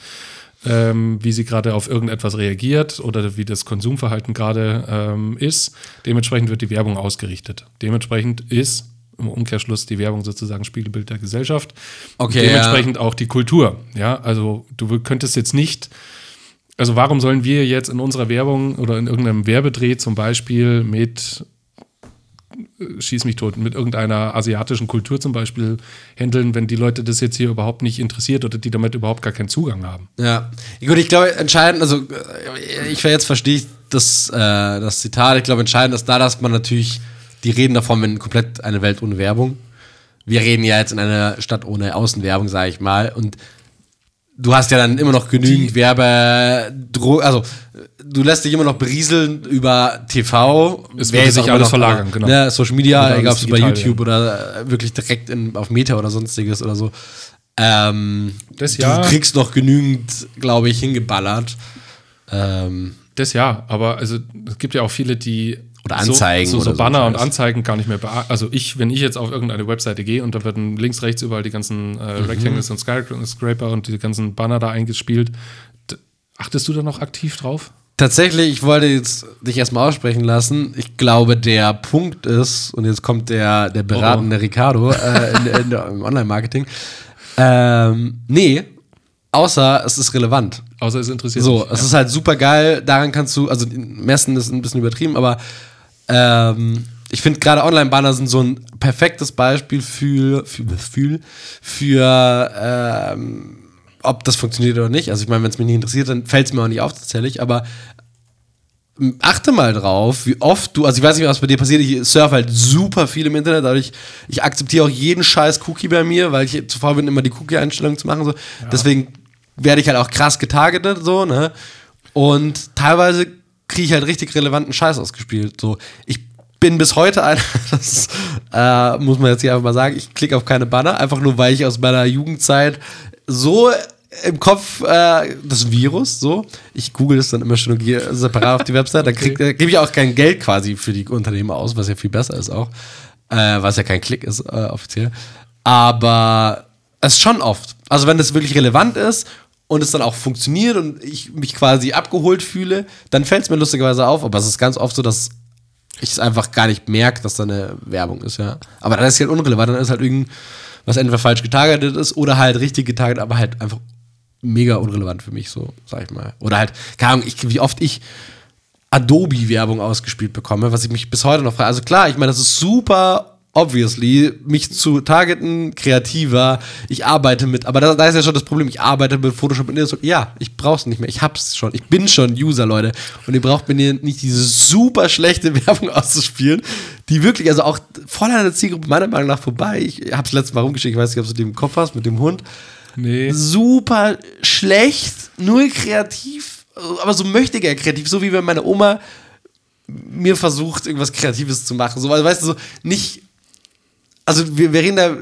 ähm, wie sie gerade auf irgendetwas reagiert oder wie das Konsumverhalten gerade ähm, ist, dementsprechend wird die Werbung ausgerichtet. Dementsprechend ist im Umkehrschluss die Werbung sozusagen Spiegelbild der Gesellschaft. Okay, Und dementsprechend auch die Kultur. Ja, also du könntest jetzt nicht also warum sollen wir jetzt in unserer Werbung oder in irgendeinem Werbedreh zum Beispiel mit äh, schieß mich tot, mit irgendeiner asiatischen Kultur zum Beispiel handeln, wenn die Leute das jetzt hier überhaupt nicht interessiert oder die damit überhaupt gar keinen Zugang haben. Ja. Gut, ich glaube, entscheidend, also äh, ich jetzt verstehe ich das, äh, das Zitat, ich glaube, entscheidend ist da, dass man natürlich, die reden davon, wenn komplett eine Welt ohne Werbung. Wir reden ja jetzt in einer Stadt ohne Außenwerbung, sage ich mal. Und du hast ja dann immer noch genügend Werbe, also du lässt dich immer noch berieseln über TV. Es jetzt sich alles noch, verlagern, genau. Ne, Social Media, egal ob es bei digital YouTube oder äh, wirklich direkt in, auf Meta oder sonstiges oder so. Ähm, Das ja. Du kriegst noch genügend, glaube ich, hingeballert. Ähm, Das ja, aber also es gibt ja auch viele, die Oder Anzeigen so, so, so oder so Banner und. Anzeigen gar nicht mehr Also ich, wenn ich jetzt auf irgendeine Webseite gehe und da werden links, rechts überall die ganzen äh, Mhm. Rectangles und Skyscraper und die ganzen Banner da eingespielt, achtest du da noch aktiv drauf? tatsächlich, ich wollte jetzt dich erstmal aussprechen lassen. Ich glaube, der Punkt ist, und jetzt kommt der, der beratende Ricardo äh, in, in, im Online-Marketing. Ähm, nee, außer es ist relevant. Außer es interessiert So, dich. es ist halt super geil. Daran kannst du, also messen ist ein bisschen übertrieben, aber ähm, ich finde gerade Online-Banner sind so ein perfektes Beispiel für, für, für, für ähm, ob das funktioniert oder nicht. Also ich meine, wenn es mich nicht interessiert, dann fällt es mir auch nicht auf tatsächlich, aber achte mal drauf, wie oft du, also ich weiß nicht, was bei dir passiert, ich surfe halt super viel im Internet, dadurch, ich akzeptiere auch jeden scheiß Cookie bei mir, weil ich zu faul bin, immer die Cookie-Einstellungen zu machen, so. Deswegen werde ich halt auch krass getargetet, so, ne? Und teilweise kriege ich halt richtig relevanten Scheiß ausgespielt, so. Ich bin bis heute einer, das äh, muss man jetzt hier einfach mal sagen, ich klicke auf keine Banner, einfach nur, weil ich aus meiner Jugendzeit so im Kopf äh, das Virus, so. Ich google es dann immer schon separat auf die Website. Dann krieg- da gebe ich auch kein Geld quasi für die Unternehmen aus, was ja viel besser ist auch. Äh, was ja kein Klick ist, äh, offiziell. Aber es ist schon oft. Also, wenn das wirklich relevant ist und es dann auch funktioniert und ich mich quasi abgeholt fühle, dann fällt es mir lustigerweise auf. Aber es ist ganz oft so, dass ich es einfach gar nicht merke, dass da eine Werbung ist, ja. Aber dann ist es halt unrelevant, dann ist halt irgendwas entweder falsch getargetet ist oder halt richtig getargetet, aber halt einfach mega unrelevant für mich, so, sag ich mal. Oder halt, keine Ahnung, ich, wie oft ich Adobe-Werbung ausgespielt bekomme, was ich mich bis heute noch frage. Also klar, ich meine, das ist super obviously, mich zu targeten, kreativer, ich arbeite mit, aber da, da ist ja schon das Problem, ich arbeite mit Photoshop und Illustrator. Ja, ich brauch's nicht mehr, ich hab's schon, ich bin schon User, Leute. Und ihr braucht mir nicht diese super schlechte Werbung auszuspielen, die wirklich, also auch voll an der Zielgruppe meiner Meinung nach vorbei. Ich hab's letztes Mal rumgeschickt, ich weiß nicht, ob du den im Kopf hast, mit dem Hund Nee. super schlecht, null kreativ, aber so möchte er kreativ, so wie wenn meine Oma mir versucht, irgendwas Kreatives zu machen. So, also, weißt du, so nicht. Also, wir, wir reden da.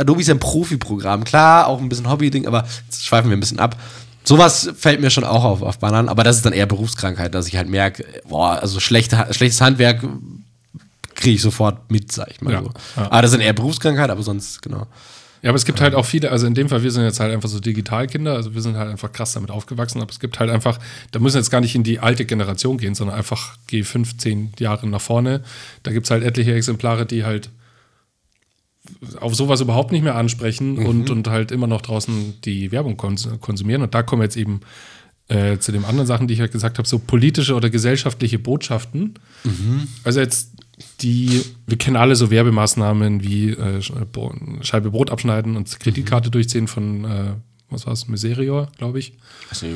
Adobe ist ja ein Profi-Programm, klar, auch ein bisschen Hobby-Ding, aber jetzt schweifen wir ein bisschen ab. Sowas fällt mir schon auch auf, auf Bananen, aber das ist dann eher Berufskrankheit, dass ich halt merke, boah, also schlechte, schlechtes Handwerk kriege ich sofort mit, sag ich mal Ja, so. ja. Aber das sind eher Berufskrankheit, aber sonst, genau. Ja, aber es gibt halt auch viele, also in dem Fall, wir sind jetzt halt einfach so Digitalkinder, also wir sind halt einfach krass damit aufgewachsen, aber es gibt halt einfach, da müssen wir jetzt gar nicht in die alte Generation gehen, sondern einfach geh 15 Jahre nach vorne. Da gibt es halt etliche Exemplare, die halt auf sowas überhaupt nicht mehr ansprechen und, und halt immer noch draußen die Werbung kons konsumieren. Und da kommen wir jetzt eben äh, zu den anderen Sachen, die ich halt gesagt habe, so politische oder gesellschaftliche Botschaften. Also jetzt die, wir kennen alle so Werbemaßnahmen wie äh, Bo- Scheibe Brot abschneiden und Kreditkarte durchziehen von, äh, was war es, Miserior, glaube ich. Also,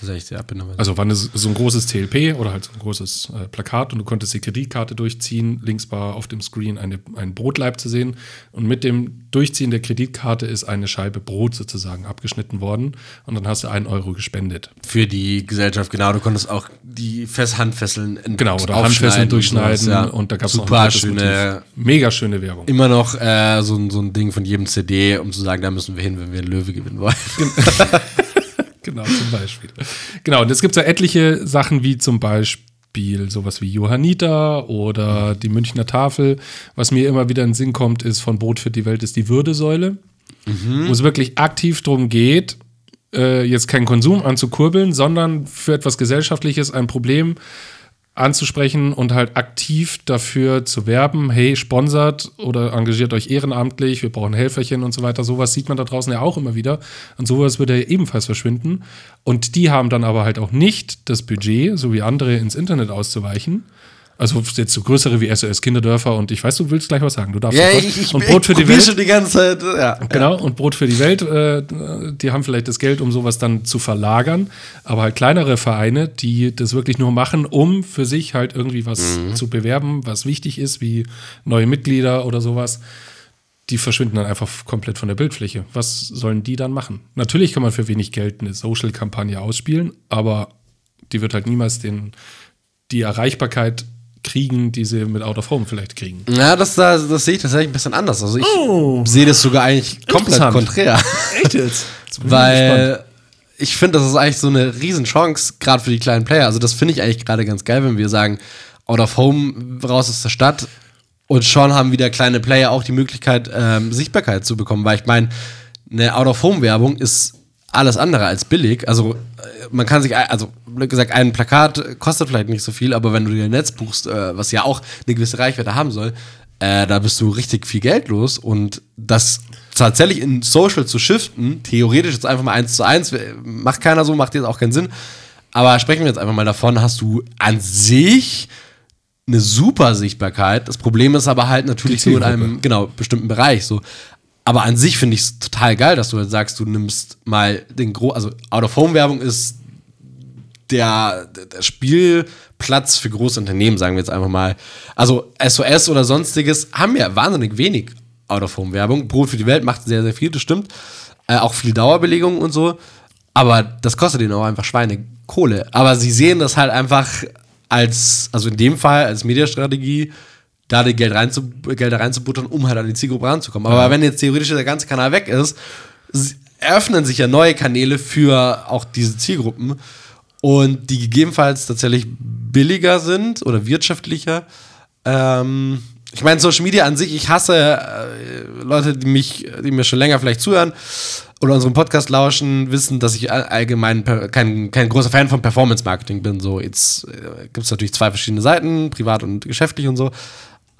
tatsächlich sehr abgenommen. Also war eine, so ein großes TLP oder halt so ein großes äh, Plakat und du konntest die Kreditkarte durchziehen. Links war auf dem Screen eine, ein Brotleib zu sehen. Und mit dem Durchziehen der Kreditkarte ist eine Scheibe Brot sozusagen abgeschnitten worden. Und dann hast du einen Euro gespendet. für die Gesellschaft, genau. Du konntest auch die Fest Handfesseln Genau, oder Handfesseln und durchschneiden. sowas, ja. Und da gab es noch ein schöne, Motiv. Mega schöne Werbung. immer noch äh, so, ein- so ein Ding von jedem CD, um zu sagen, da müssen wir hin, wenn wir einen Löwe gewinnen wollen. Genau, zum Beispiel. Genau, und jetzt gibt es ja etliche Sachen wie zum Beispiel sowas wie Johanniter oder die Münchner Tafel. Was mir immer wieder in den Sinn kommt, ist von Brot für die Welt ist die Würdesäule, wo es wirklich aktiv darum geht, äh, jetzt keinen Konsum anzukurbeln, sondern für etwas Gesellschaftliches ein Problem anzusprechen und halt aktiv dafür zu werben, hey, sponsert oder engagiert euch ehrenamtlich, wir brauchen Helferchen und so weiter. Sowas sieht man da draußen ja auch immer wieder. Und sowas würde ja ebenfalls verschwinden. Und die haben dann aber halt auch nicht das Budget, so wie andere, ins Internet auszuweichen. Also jetzt so größere wie SOS Kinderdörfer und ich weiß, du willst gleich was sagen. Du darfst sofort. und Brot für die Welt. die ganze Zeit. Ja. Genau, und Brot für die Welt, äh, die haben vielleicht das Geld, um sowas dann zu verlagern. Aber halt kleinere Vereine, die das wirklich nur machen, um für sich halt irgendwie was zu bewerben, was wichtig ist, wie neue Mitglieder oder sowas, die verschwinden dann einfach komplett von der Bildfläche. Was sollen die dann machen? Natürlich kann man für wenig Geld eine Social-Kampagne ausspielen, aber die wird halt niemals den, die Erreichbarkeit kriegen, die sie mit Out of Home vielleicht kriegen. Ja, das, das, das sehe ich tatsächlich ein bisschen anders. Also ich Oh. sehe das sogar eigentlich komplett konträr. Echt jetzt? Weil ich finde, das ist eigentlich so eine Riesenchance, gerade für die kleinen Player. Also das finde ich eigentlich gerade ganz geil, wenn wir sagen, out of home, raus aus der Stadt. Und schon haben wieder kleine Player auch die Möglichkeit, ähm, Sichtbarkeit zu bekommen. Weil ich meine, eine Out-of-Home-Werbung ist alles andere als billig. Also äh, man kann sich, also blöd gesagt, ein Plakat kostet vielleicht nicht so viel, aber wenn du dir ein Netz buchst, äh, was ja auch eine gewisse Reichweite haben soll, äh, da bist du richtig viel Geld los und das tatsächlich in Social zu shiften, theoretisch jetzt einfach mal eins zu eins, macht keiner so, macht jetzt auch keinen Sinn. Aber sprechen wir jetzt einfach mal davon, hast du an sich eine super Sichtbarkeit. Das Problem ist aber halt natürlich nur in einem genau, bestimmten Bereich. So. Aber an sich finde ich es total geil, dass du halt sagst, du nimmst mal den Gro also Out-of-Home-Werbung ist der, der Spielplatz für große Unternehmen, sagen wir jetzt einfach mal. Also SOS oder sonstiges haben ja wahnsinnig wenig Out-of-Home-Werbung. Brot für die Welt macht sehr, sehr viel, das stimmt. Äh, auch viel Dauerbelegung und so. Aber das kostet ihnen auch einfach Schweine Kohle. Aber sie sehen das halt einfach als, also in dem Fall als Mediastrategie, da die Geld, rein zu, Geld reinzubuttern, um halt an die Zielgruppe ranzukommen. Aber ja. wenn jetzt theoretisch der ganze Kanal weg ist, eröffnen sich ja neue Kanäle für auch diese Zielgruppen und die gegebenenfalls tatsächlich billiger sind oder wirtschaftlicher. Ähm, ich meine, Social Media an sich, ich hasse äh, Leute, die mich, die mir schon länger vielleicht zuhören oder unseren Podcast lauschen, wissen, dass ich allgemein kein, kein großer Fan von Performance Marketing bin. So, jetzt äh, gibt es natürlich zwei verschiedene Seiten, privat und geschäftlich und so.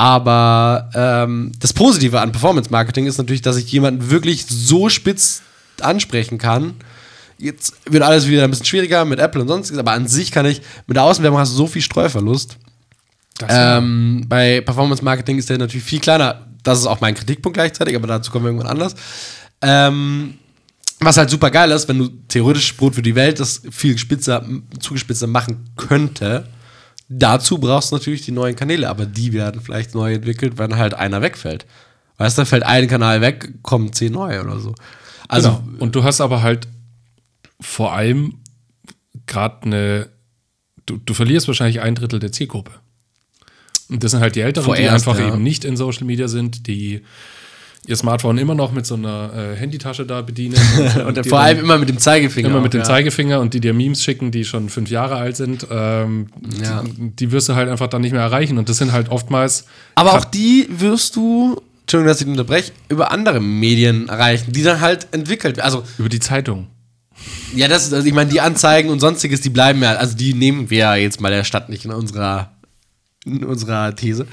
Aber ähm, das Positive an Performance Marketing ist natürlich, dass ich jemanden wirklich so spitz ansprechen kann. Jetzt wird alles wieder ein bisschen schwieriger mit Apple und sonstiges, aber an sich kann ich, mit der Außenwerbung hast du so viel Streuverlust. Ähm, bei Performance Marketing ist der natürlich viel kleiner. Das ist auch mein Kritikpunkt gleichzeitig, aber dazu kommen wir irgendwann anders. Ähm, was halt super geil ist, wenn du theoretisch Brot für die Welt das viel spitzer, zugespitzter machen könnte. Dazu brauchst du natürlich die neuen Kanäle, aber die werden vielleicht neu entwickelt, wenn halt einer wegfällt. Weißt du, fällt ein Kanal weg, kommen zehn neue oder so. Also, genau. Und du hast aber halt vor allem gerade eine, du, du verlierst wahrscheinlich ein Drittel der Zielgruppe. Und das sind halt die Älteren, Vorerst, die einfach ja. eben nicht in Social Media sind, die ihr Smartphone immer noch mit so einer äh, Handytasche da bedienen. Und, und vor allem immer mit dem Zeigefinger. Immer auch, mit dem ja. Zeigefinger und die dir Memes schicken, die schon fünf Jahre alt sind. Ähm, ja. die, die, wirst du halt einfach dann nicht mehr erreichen. Und das sind halt oftmals. Aber auch die wirst du, Entschuldigung, dass ich unterbreche, über andere Medien erreichen, die dann halt entwickelt werden. Also, über die Zeitung. Ja, das, also ich meine, die Anzeigen und sonstiges, die bleiben ja, also die nehmen wir ja jetzt mal der Stadt nicht in unserer, in unserer These.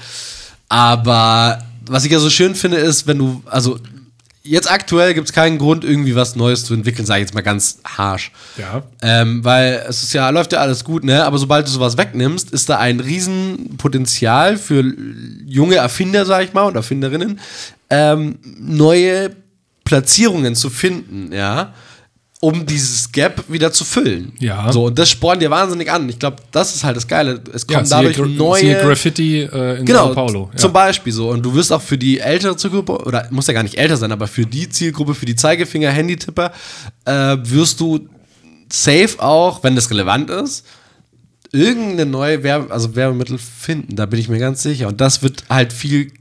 Aber was ich ja so schön finde, ist, wenn du, also jetzt aktuell gibt es keinen Grund, irgendwie was Neues zu entwickeln, sage ich jetzt mal ganz harsh. Ja. Ähm, weil es ist ja, läuft ja alles gut, ne? Aber sobald du sowas wegnimmst, ist da ein Riesenpotenzial für junge Erfinder, sage ich mal, und Erfinderinnen, ähm, neue Platzierungen zu finden, ja um dieses Gap wieder zu füllen. Ja. So, und das spornt dir wahnsinnig an. Ich glaube, das ist halt das Geile. Es kommen ja, dadurch Gra neue. Graffiti äh, in genau, Sao Paulo. Ja. Zum Beispiel so. Und du wirst auch für die ältere Zielgruppe, oder muss ja gar nicht älter sein, aber für die Zielgruppe, für die Zeigefinger, Handytipper, äh, wirst du safe auch, wenn das relevant ist, irgendeine neue Werbe also Werbemittel finden. Da bin ich mir ganz sicher. Und das wird halt viel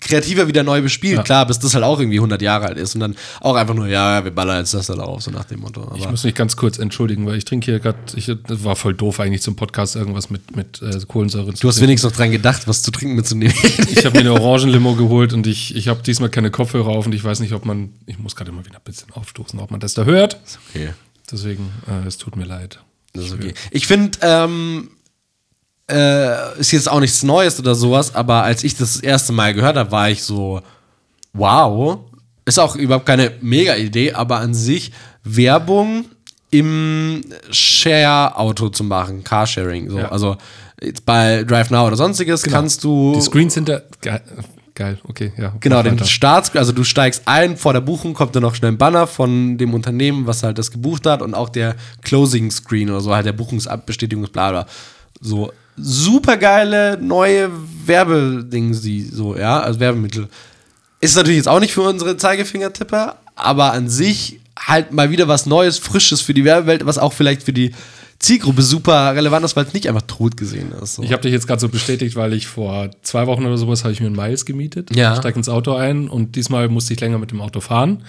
kreativer wieder neu bespielt. Ja. Klar, bis das halt auch irgendwie 100 Jahre alt ist und dann auch einfach nur, ja, wir ballern jetzt das da drauf, so nach dem Motto. Aber ich muss mich ganz kurz entschuldigen, weil ich trinke hier gerade, das war voll doof eigentlich zum Podcast, irgendwas mit, mit äh, Kohlensäure. Du hast wenigstens noch dran gedacht, was zu trinken mitzunehmen. ich habe mir eine Orangenlimo geholt und ich, ich habe diesmal keine Kopfhörer auf und ich weiß nicht, ob man, ich muss gerade immer wieder ein bisschen aufstoßen, ob man das da hört. Ist okay. Deswegen, äh, es tut mir leid. Das ist okay. Ich finde, ähm, äh, ist jetzt auch nichts Neues oder sowas, aber als ich das, das erste Mal gehört habe, war ich so, wow. Ist auch überhaupt keine Mega-Idee, aber an sich Werbung im Share-Auto zu machen, Carsharing. So. Ja. Also bei Drive Now oder sonstiges genau. kannst du. Die Screens sind da. Geil, okay, ja. Genau, den Starts, also du steigst ein, vor der Buchung kommt dann noch schnell ein Banner von dem Unternehmen, was halt das gebucht hat und auch der Closing Screen oder so, halt der Buchungsbestätigungsblader. So, super geile neue Werbeding, sie so, ja, also Werbemittel. Ist natürlich jetzt auch nicht für unsere Zeigefingertipper, aber an sich halt mal wieder was Neues, Frisches für die Werbewelt, was auch vielleicht für die Zielgruppe super relevant ist, weil es nicht einfach tot gesehen ist. So. Ich habe dich jetzt gerade so bestätigt, weil ich vor zwei Wochen oder sowas habe ich mir ein Miles gemietet. Ja. Steig ins Auto ein und diesmal musste ich länger mit dem Auto fahren.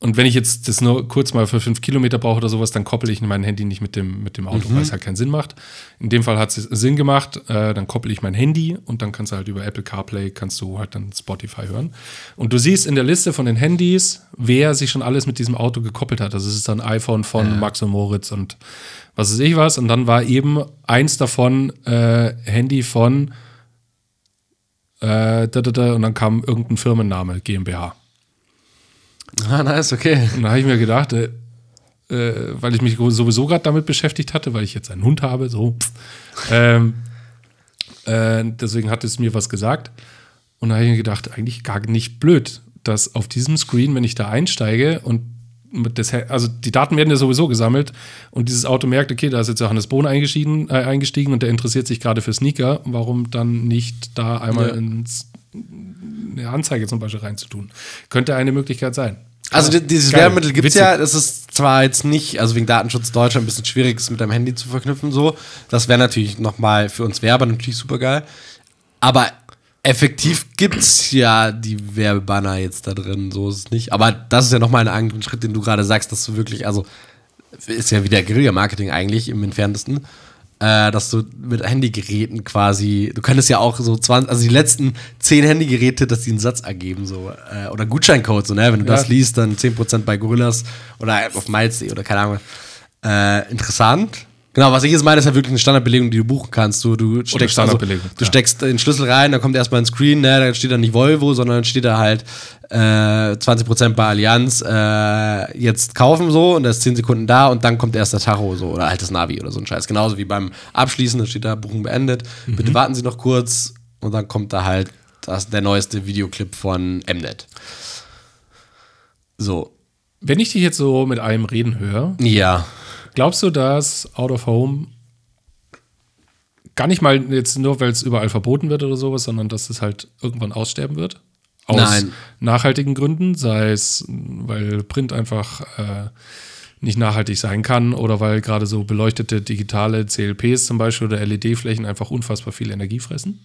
Und wenn ich jetzt das nur kurz mal für fünf Kilometer brauche oder sowas, dann koppel ich mein Handy nicht mit dem, mit dem Auto, mhm. weil es halt keinen Sinn macht. In dem Fall hat es Sinn gemacht, äh, dann koppel ich mein Handy und dann kannst du halt über Apple CarPlay, kannst du halt dann Spotify hören. Und du siehst in der Liste von den Handys, wer sich schon alles mit diesem Auto gekoppelt hat. Also es ist dann iPhone von ja. Max und Moritz und was weiß ich was. Und dann war eben eins davon äh, Handy von Äh, da, da, da, und dann kam irgendein Firmenname, GmbH. Ah, nice, okay. Und da habe ich mir gedacht, äh, äh, weil ich mich sowieso gerade damit beschäftigt hatte, weil ich jetzt einen Hund habe, so. ähm, äh, deswegen hat es mir was gesagt. Und da habe ich mir gedacht, eigentlich gar nicht blöd, dass auf diesem Screen, wenn ich da einsteige und das, also die Daten werden ja sowieso gesammelt und dieses Auto merkt, okay, da ist jetzt Johannes Bohn eingestiegen, äh, eingestiegen und der interessiert sich gerade für Sneaker, warum dann nicht da einmal ja. ins, eine Anzeige zum Beispiel reinzutun? Könnte eine Möglichkeit sein. Also ja, dieses geil, Werbemittel gibt es ja, das ist zwar jetzt nicht, also wegen Datenschutz Deutschland ein bisschen schwierig, es mit deinem Handy zu verknüpfen, so. Das wäre natürlich nochmal für uns Werber natürlich super geil. Aber effektiv gibt es ja die Werbebanner jetzt da drin, so ist es nicht. Aber das ist ja nochmal ein anderen Schritt, den du gerade sagst, dass du wirklich, also ist ja wieder Guerilla-Marketing eigentlich im entferntesten, äh, dass du mit Handygeräten quasi, du könntest ja auch so 20, also die letzten 10 Handygeräte, dass die einen Satz ergeben, so, äh, oder Gutscheincode, so, ne, wenn du ja. das liest, dann 10% bei Gorillas oder auf Miles.de oder keine Ahnung. Äh, interessant. Genau, was ich jetzt meine, ist ja wirklich eine Standardbelegung, die du buchen kannst. Du, du steckst, also, du ja. steckst den Schlüssel rein, dann kommt erstmal ein Screen, ne, da steht da nicht Volvo, sondern dann steht da halt äh, 20% bei Allianz äh, jetzt kaufen so und da ist 10 Sekunden da und dann kommt erst der Tacho so oder halt das Navi oder so ein Scheiß. Genauso wie beim Abschließen, da steht da Buchung beendet. Mhm. Bitte warten Sie noch kurz und dann kommt da halt das, der neueste Videoclip von Mnet. So. Wenn ich dich jetzt so mit einem reden höre. Ja. Glaubst du, dass Out of Home gar nicht mal jetzt nur, weil es überall verboten wird oder sowas, sondern dass es halt irgendwann aussterben wird? Aus Nein. nachhaltigen Gründen, sei es, weil Print einfach äh, nicht nachhaltig sein kann oder weil gerade so beleuchtete digitale CLPs zum Beispiel oder LED-Flächen einfach unfassbar viel Energie fressen?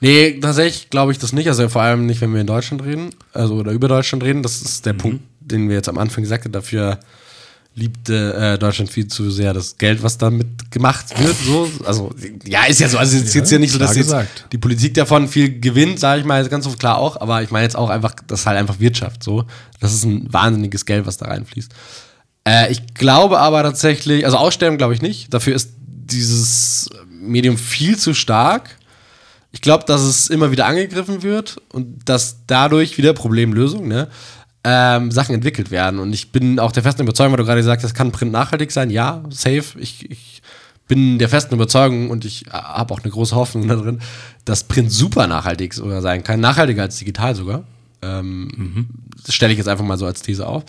Nee, tatsächlich glaube ich das nicht. Also vor allem nicht, wenn wir in Deutschland reden, also oder über Deutschland reden. Das ist der mhm. Punkt, den wir jetzt am Anfang gesagt haben. Dafür liebte äh, Deutschland viel zu sehr das Geld, was damit gemacht wird. So. Also, ja, ist ja so. Also, es ist ja, jetzt ja nicht so, dass jetzt die Politik davon viel gewinnt, sage ich mal, ganz so klar auch. Aber ich meine jetzt auch einfach, das ist halt einfach Wirtschaft. So. Das ist ein wahnsinniges Geld, was da reinfließt. Äh, ich glaube aber tatsächlich, also aussterben glaube ich nicht. Dafür ist dieses Medium viel zu stark. Ich glaube, dass es immer wieder angegriffen wird und dass dadurch wieder Problemlösung, ne? Ähm, Sachen entwickelt werden. Und ich bin auch der festen Überzeugung, weil du gerade gesagt hast, kann Print nachhaltig sein. Ja, safe. Ich, ich bin der festen Überzeugung und ich habe auch eine große Hoffnung da drin, dass Print super nachhaltig sogar sein kann. Nachhaltiger als digital sogar. Ähm, mhm. Das stelle ich jetzt einfach mal so als These auf.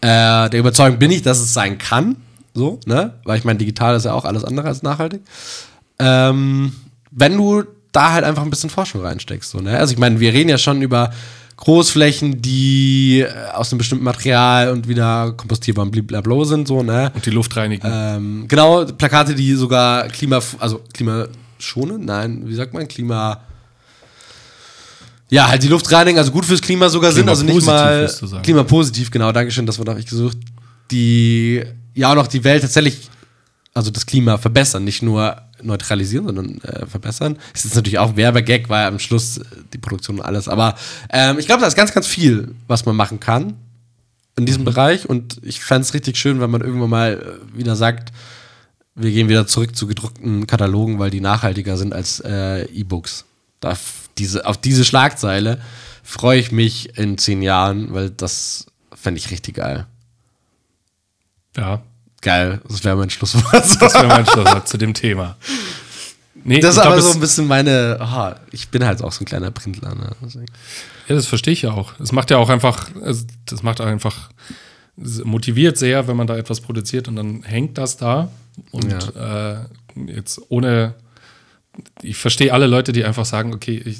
Äh, der Überzeugung bin ich, dass es sein kann. So, ne? Weil ich meine, digital ist ja auch alles andere als nachhaltig. Ähm, wenn du da halt einfach ein bisschen Forschung reinsteckst. So, ne? Also ich meine, wir reden ja schon über Großflächen, die äh, aus einem bestimmten Material und wieder kompostierbar und blablabla sind, so, ne? Und die Luft reinigen. Ähm, genau, Plakate, die sogar Klima, also klimaschonend, nein, wie sagt man, Klima, ja, halt die Luft reinigen, also gut fürs Klima sogar sind, also nicht mal klimapositiv, genau, Dankeschön, das Wort habe ich gesucht, die ja auch noch die Welt tatsächlich, also das Klima verbessern, nicht nur neutralisieren, sondern äh, verbessern. Ist jetzt natürlich auch Werbegag, weil am Schluss äh, die Produktion und alles. Aber ähm, ich glaube, da ist ganz, ganz viel, was man machen kann in diesem mhm. Bereich. Und ich fände es richtig schön, wenn man irgendwann mal äh, wieder sagt, wir gehen wieder zurück zu gedruckten Katalogen, weil die nachhaltiger sind als äh, E-Books. Diese, auf diese Schlagzeile freue ich mich in zehn Jahren, weil das fände ich richtig geil. Ja, Geil, das wäre mein Schlusswort. Das wäre mein Schlusswort zu dem Thema. Nee, das ist aber so ein bisschen meine, oh, ich bin halt auch so ein kleiner Printler. Ne? Ja, das verstehe ich ja auch. Es macht ja auch einfach, das macht einfach, motiviert sehr, wenn man da etwas produziert und dann hängt das da. Und ja. äh, jetzt ohne, ich verstehe alle Leute, die einfach sagen, okay, ich,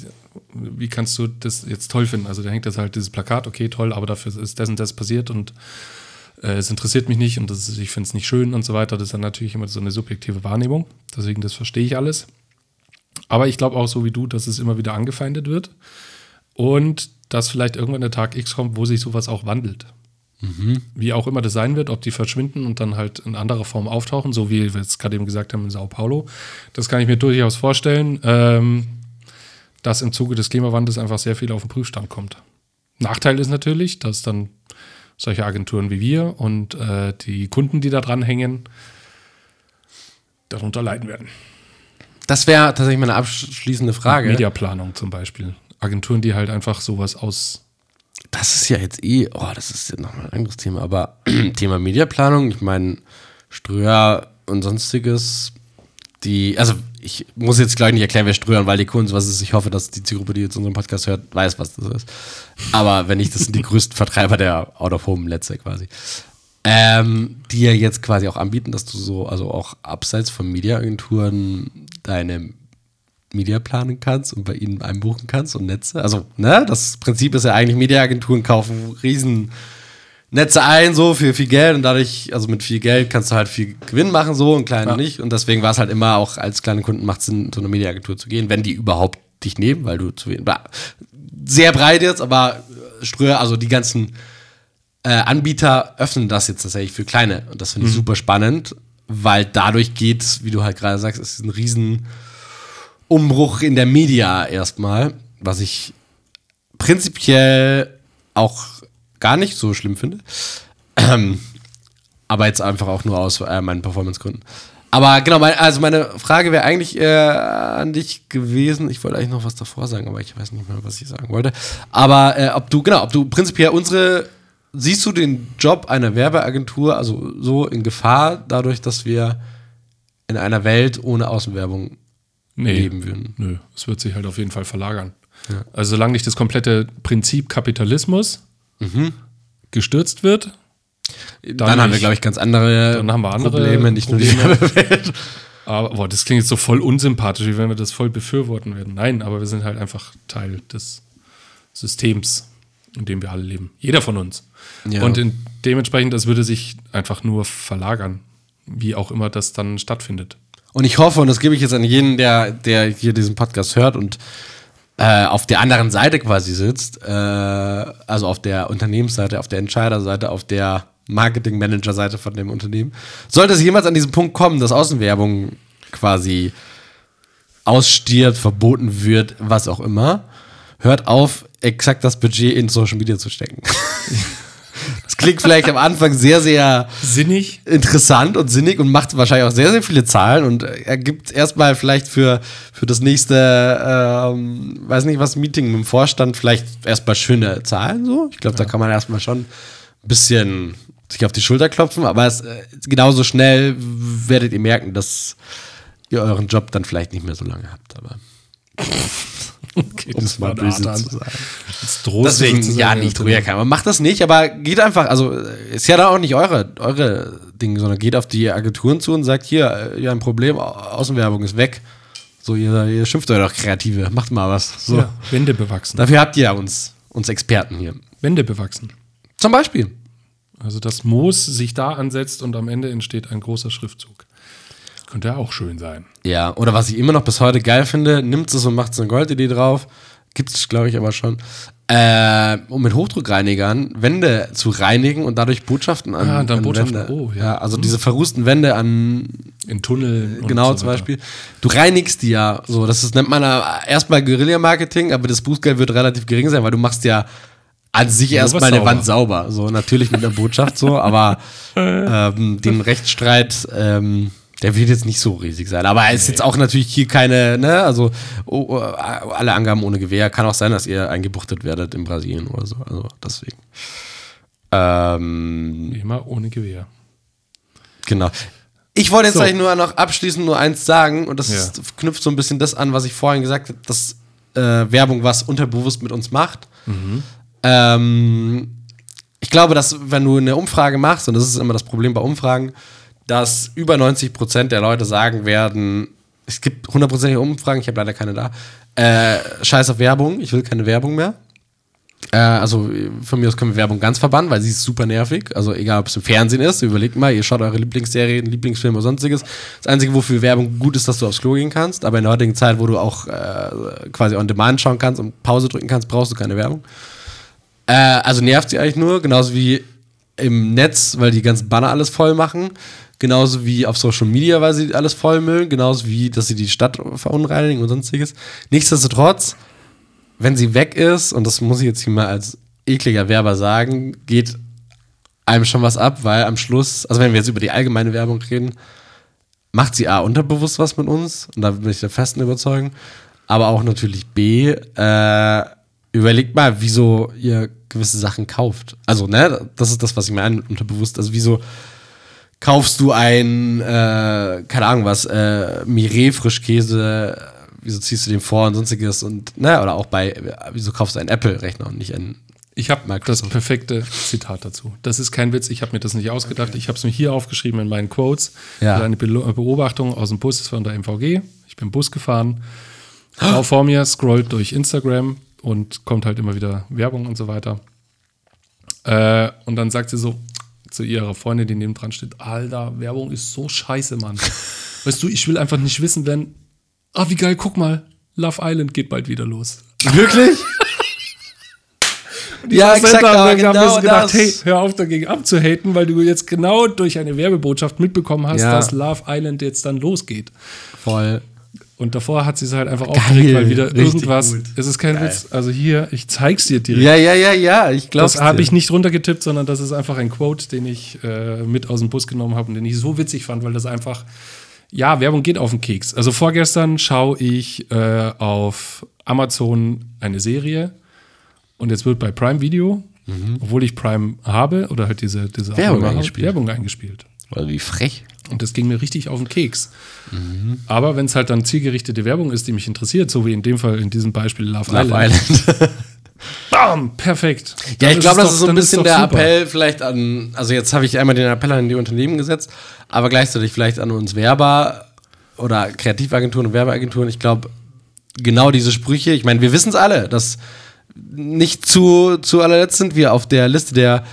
wie kannst du das jetzt toll finden? Also da hängt jetzt halt dieses Plakat, okay, toll, aber dafür ist das und das passiert und äh, es interessiert mich nicht und das ist, ich finde es nicht schön und so weiter. Das ist dann natürlich immer so eine subjektive Wahrnehmung. Deswegen, das verstehe ich alles. Aber ich glaube auch so wie du, dass es immer wieder angefeindet wird und dass vielleicht irgendwann der Tag X kommt, wo sich sowas auch wandelt. Mhm. Wie auch immer das sein wird, ob die verschwinden und dann halt in anderer Form auftauchen, so wie wir es gerade eben gesagt haben in Sao Paulo. Das kann ich mir durchaus vorstellen, ähm, dass im Zuge des Klimawandels einfach sehr viel auf den Prüfstand kommt. Nachteil ist natürlich, dass dann solche Agenturen wie wir und äh, die Kunden, die da dran hängen, darunter leiden werden. Das wäre tatsächlich meine abschließende Frage. Mediaplanung zum Beispiel. Agenturen, die halt einfach sowas aus. Das ist ja jetzt eh, oh, das ist ja nochmal ein anderes Thema, aber Thema Mediaplanung, ich meine, Ströer und sonstiges, die, also ich muss jetzt gleich nicht erklären, wer Ströer und Waldekuh und was ist. Ich hoffe, dass die Zielgruppe, die jetzt unseren Podcast hört, weiß, was das ist. Aber wenn nicht, das sind die größten Vertreiber der Out-of-Home-Netze quasi. Ähm, die ja jetzt quasi auch anbieten, dass du so, also auch abseits von Mediaagenturen deine Media planen kannst und bei ihnen einbuchen kannst und Netze. Also, ne, das Prinzip ist ja eigentlich, Mediaagenturen kaufen riesen Netze ein, so für viel Geld und dadurch, also mit viel Geld kannst du halt viel Gewinn machen, so und kleine ja. nicht. Und deswegen war es halt immer auch als kleine Kunden macht Sinn, zu einer Mediaagentur zu gehen, wenn die überhaupt dich nehmen, weil du zu sehr breit jetzt, aber Ströer, also die ganzen äh, Anbieter öffnen das jetzt tatsächlich für kleine. Und das finde ich mhm. super spannend, weil dadurch geht, wie du halt gerade sagst, es ist ein riesen Umbruch in der Media erstmal, was ich prinzipiell auch gar nicht so schlimm finde. Ähm, aber jetzt einfach auch nur aus äh, meinen Performance-Gründen. Aber genau, mein, also meine Frage wäre eigentlich äh, an dich gewesen. Ich wollte eigentlich noch was davor sagen, aber ich weiß nicht mehr, was ich sagen wollte. Aber äh, ob du, genau, ob du prinzipiell unsere, siehst du den Job einer Werbeagentur also so in Gefahr, dadurch, dass wir in einer Welt ohne Außenwerbung nee, leben würden? Nö, es wird sich halt auf jeden Fall verlagern. Ja. Also solange nicht das komplette Prinzip Kapitalismus mhm. gestürzt wird, dann, dann haben wir, glaube ich, ganz andere, dann haben wir andere Probleme, nicht nur die Werbewelt. Aber boah, das klingt jetzt so voll unsympathisch, wie wenn wir das voll befürworten würden. Nein, aber wir sind halt einfach Teil des Systems, in dem wir alle leben. Jeder von uns. Ja. Und in, dementsprechend, das würde sich einfach nur verlagern, wie auch immer das dann stattfindet. Und ich hoffe, und das gebe ich jetzt an jeden, der, der hier diesen Podcast hört und äh, auf der anderen Seite quasi sitzt, äh, also auf der Unternehmensseite, auf der Entscheiderseite, auf der Marketing-Manager-Seite von dem Unternehmen. Sollte es jemals an diesen Punkt kommen, dass Außenwerbung quasi ausstirbt, verboten wird, was auch immer, hört auf, exakt das Budget in Social Media zu stecken. Klingt vielleicht am Anfang sehr, sehr sinnig, interessant und sinnig und macht wahrscheinlich auch sehr, sehr viele Zahlen und ergibt erstmal vielleicht für, für das nächste, ähm, weiß nicht was, Meeting mit dem Vorstand vielleicht erstmal schöne Zahlen so. Ich glaube, ja. da kann man erstmal schon ein bisschen sich auf die Schulter klopfen, aber es, äh, genauso schnell werdet ihr merken, dass ihr euren Job dann vielleicht nicht mehr so lange habt. Aber okay, um es mal böse zu sagen. Deswegen, ja, nicht ruhiger kann. Man macht das nicht, aber geht einfach, also ist ja dann auch nicht eure, eure Dinge, sondern geht auf die Agenturen zu und sagt, hier, ihr ein Problem, Außenwerbung ist weg. So, ihr, ihr schimpft euch doch Kreative, macht mal was. So. Ja, Wände bewachsen. Dafür habt ihr uns, uns Experten hier. Wände bewachsen. Zum Beispiel. Also das Moos sich da ansetzt und am Ende entsteht ein großer Schriftzug. Könnte ja auch schön sein. Ja, oder was ich immer noch bis heute geil finde, nimmt es und macht so eine Goldidee drauf. Gibt es, glaube ich, aber schon. Äh, um mit Hochdruckreinigern Wände zu reinigen und dadurch Botschaften an, ja, dann an Botschaften. Wände. Oh, ja. ja. also diese verrußten Wände an in Tunneln. Genau, so zum Beispiel. Du reinigst die ja. So, das ist, nennt man erstmal Guerilla-Marketing, aber das Bußgeld wird relativ gering sein, weil du machst ja an sich erstmal eine Wand sauber. So, natürlich mit der Botschaft so, aber ähm, den Rechtsstreit ähm, der wird jetzt nicht so riesig sein. Aber er ist jetzt auch natürlich hier keine, ne, also oh, oh, alle Angaben ohne Gewehr. Kann auch sein, dass ihr eingebuchtet werdet in Brasilien oder so. Also deswegen. Ähm, Immer ohne Gewehr. Genau. Ich wollte jetzt so. eigentlich nur noch abschließend nur eins sagen, und das ja. knüpft so ein bisschen das an, was ich vorhin gesagt habe, dass äh, Werbung was unterbewusst mit uns macht. Mhm. Ähm, ich glaube, dass wenn du eine Umfrage machst, und das ist immer das Problem bei Umfragen, dass über 90 Prozent der Leute sagen werden, es gibt hundertprozentige Umfragen, ich habe leider keine da, äh, scheiß auf Werbung, ich will keine Werbung mehr. Äh, also von mir aus können wir Werbung ganz verbannen, weil sie ist super nervig. Also egal, ob es im Fernsehen ist, überlegt mal, ihr schaut eure Lieblingsserien, Lieblingsfilme oder sonstiges. Das Einzige, wofür Werbung gut ist, dass du aufs Klo gehen kannst. Aber in der heutigen Zeit, wo du auch äh, quasi on demand schauen kannst und Pause drücken kannst, brauchst du keine Werbung. Äh, also nervt sie eigentlich nur, genauso wie im Netz, weil die ganzen Banner alles voll machen genauso wie auf Social Media, weil sie alles vollmüllen, genauso wie, dass sie die Stadt verunreinigen und sonstiges. Nichtsdestotrotz, wenn sie weg ist, und das muss ich jetzt hier mal als ekliger Werber sagen, geht einem schon was ab, weil am Schluss, also wenn wir jetzt über die allgemeine Werbung reden, macht sie A, unterbewusst was mit uns, und da bin ich der festen Überzeugung, aber auch natürlich B, äh, überlegt mal, wieso ihr gewisse Sachen kauft. Also, ne, das ist das, was ich meine, unterbewusst. Also, wieso kaufst du ein, äh, keine Ahnung was, äh, Mireille Frischkäse, wieso ziehst du den vor und sonstiges und, ne, oder auch bei, wieso kaufst du einen Apple-Rechner und nicht einen Ich habe das perfekte Zitat dazu. Das ist kein Witz, ich habe mir das nicht ausgedacht. Ich habe es mir hier aufgeschrieben in meinen Quotes. Ja. Eine Beobachtung aus dem Bus von der MVG. Ich bin Bus gefahren. Frau vor mir scrollt durch Instagram und kommt halt immer wieder Werbung und so weiter. Äh, und dann sagt sie so zu ihrer Freundin, die neben dran steht: Alter, Werbung ist so scheiße, Mann. weißt du, ich will einfach nicht wissen, wenn. Ah, wie geil, guck mal, Love Island geht bald wieder los. Wirklich? ja, exakt, haben genau gedacht, das. hey, hör auf dagegen abzuhaten, weil du jetzt genau durch eine Werbebotschaft mitbekommen hast, Ja. dass Love Island jetzt dann losgeht. Voll. Und davor hat sie es halt einfach aufgeregt, weil wieder irgendwas. gut. Es ist kein Witz. Also hier, ich zeig's dir direkt. Ja, ja, ja, ja, ich glaube. das habe ich nicht runtergetippt, sondern das ist einfach ein Quote, den ich äh, mit aus dem Bus genommen habe und den ich so witzig fand, weil das einfach, ja, Werbung geht auf den Keks. Also vorgestern schaue ich äh, auf Amazon eine Serie und jetzt wird bei Prime Video, obwohl ich Prime habe oder halt diese, diese Mhm. Werbung eingespielt. Werbung eingespielt. Also wie frech. Und das ging mir richtig auf den Keks. Mhm. Aber wenn es halt dann zielgerichtete Werbung ist, die mich interessiert, so wie in dem Fall in diesem Beispiel Love, Love Island, Island. bam, perfekt. Ja, Dann ich glaube, das ist so ein bisschen der super. Appell vielleicht an, also jetzt habe ich einmal den Appell an die Unternehmen gesetzt, aber gleichzeitig vielleicht an uns Werber oder Kreativagenturen und Werbeagenturen. Ich glaube, genau diese Sprüche, ich meine, wir wissen es alle, dass nicht zu, zu allerletzt sind wir auf der Liste der,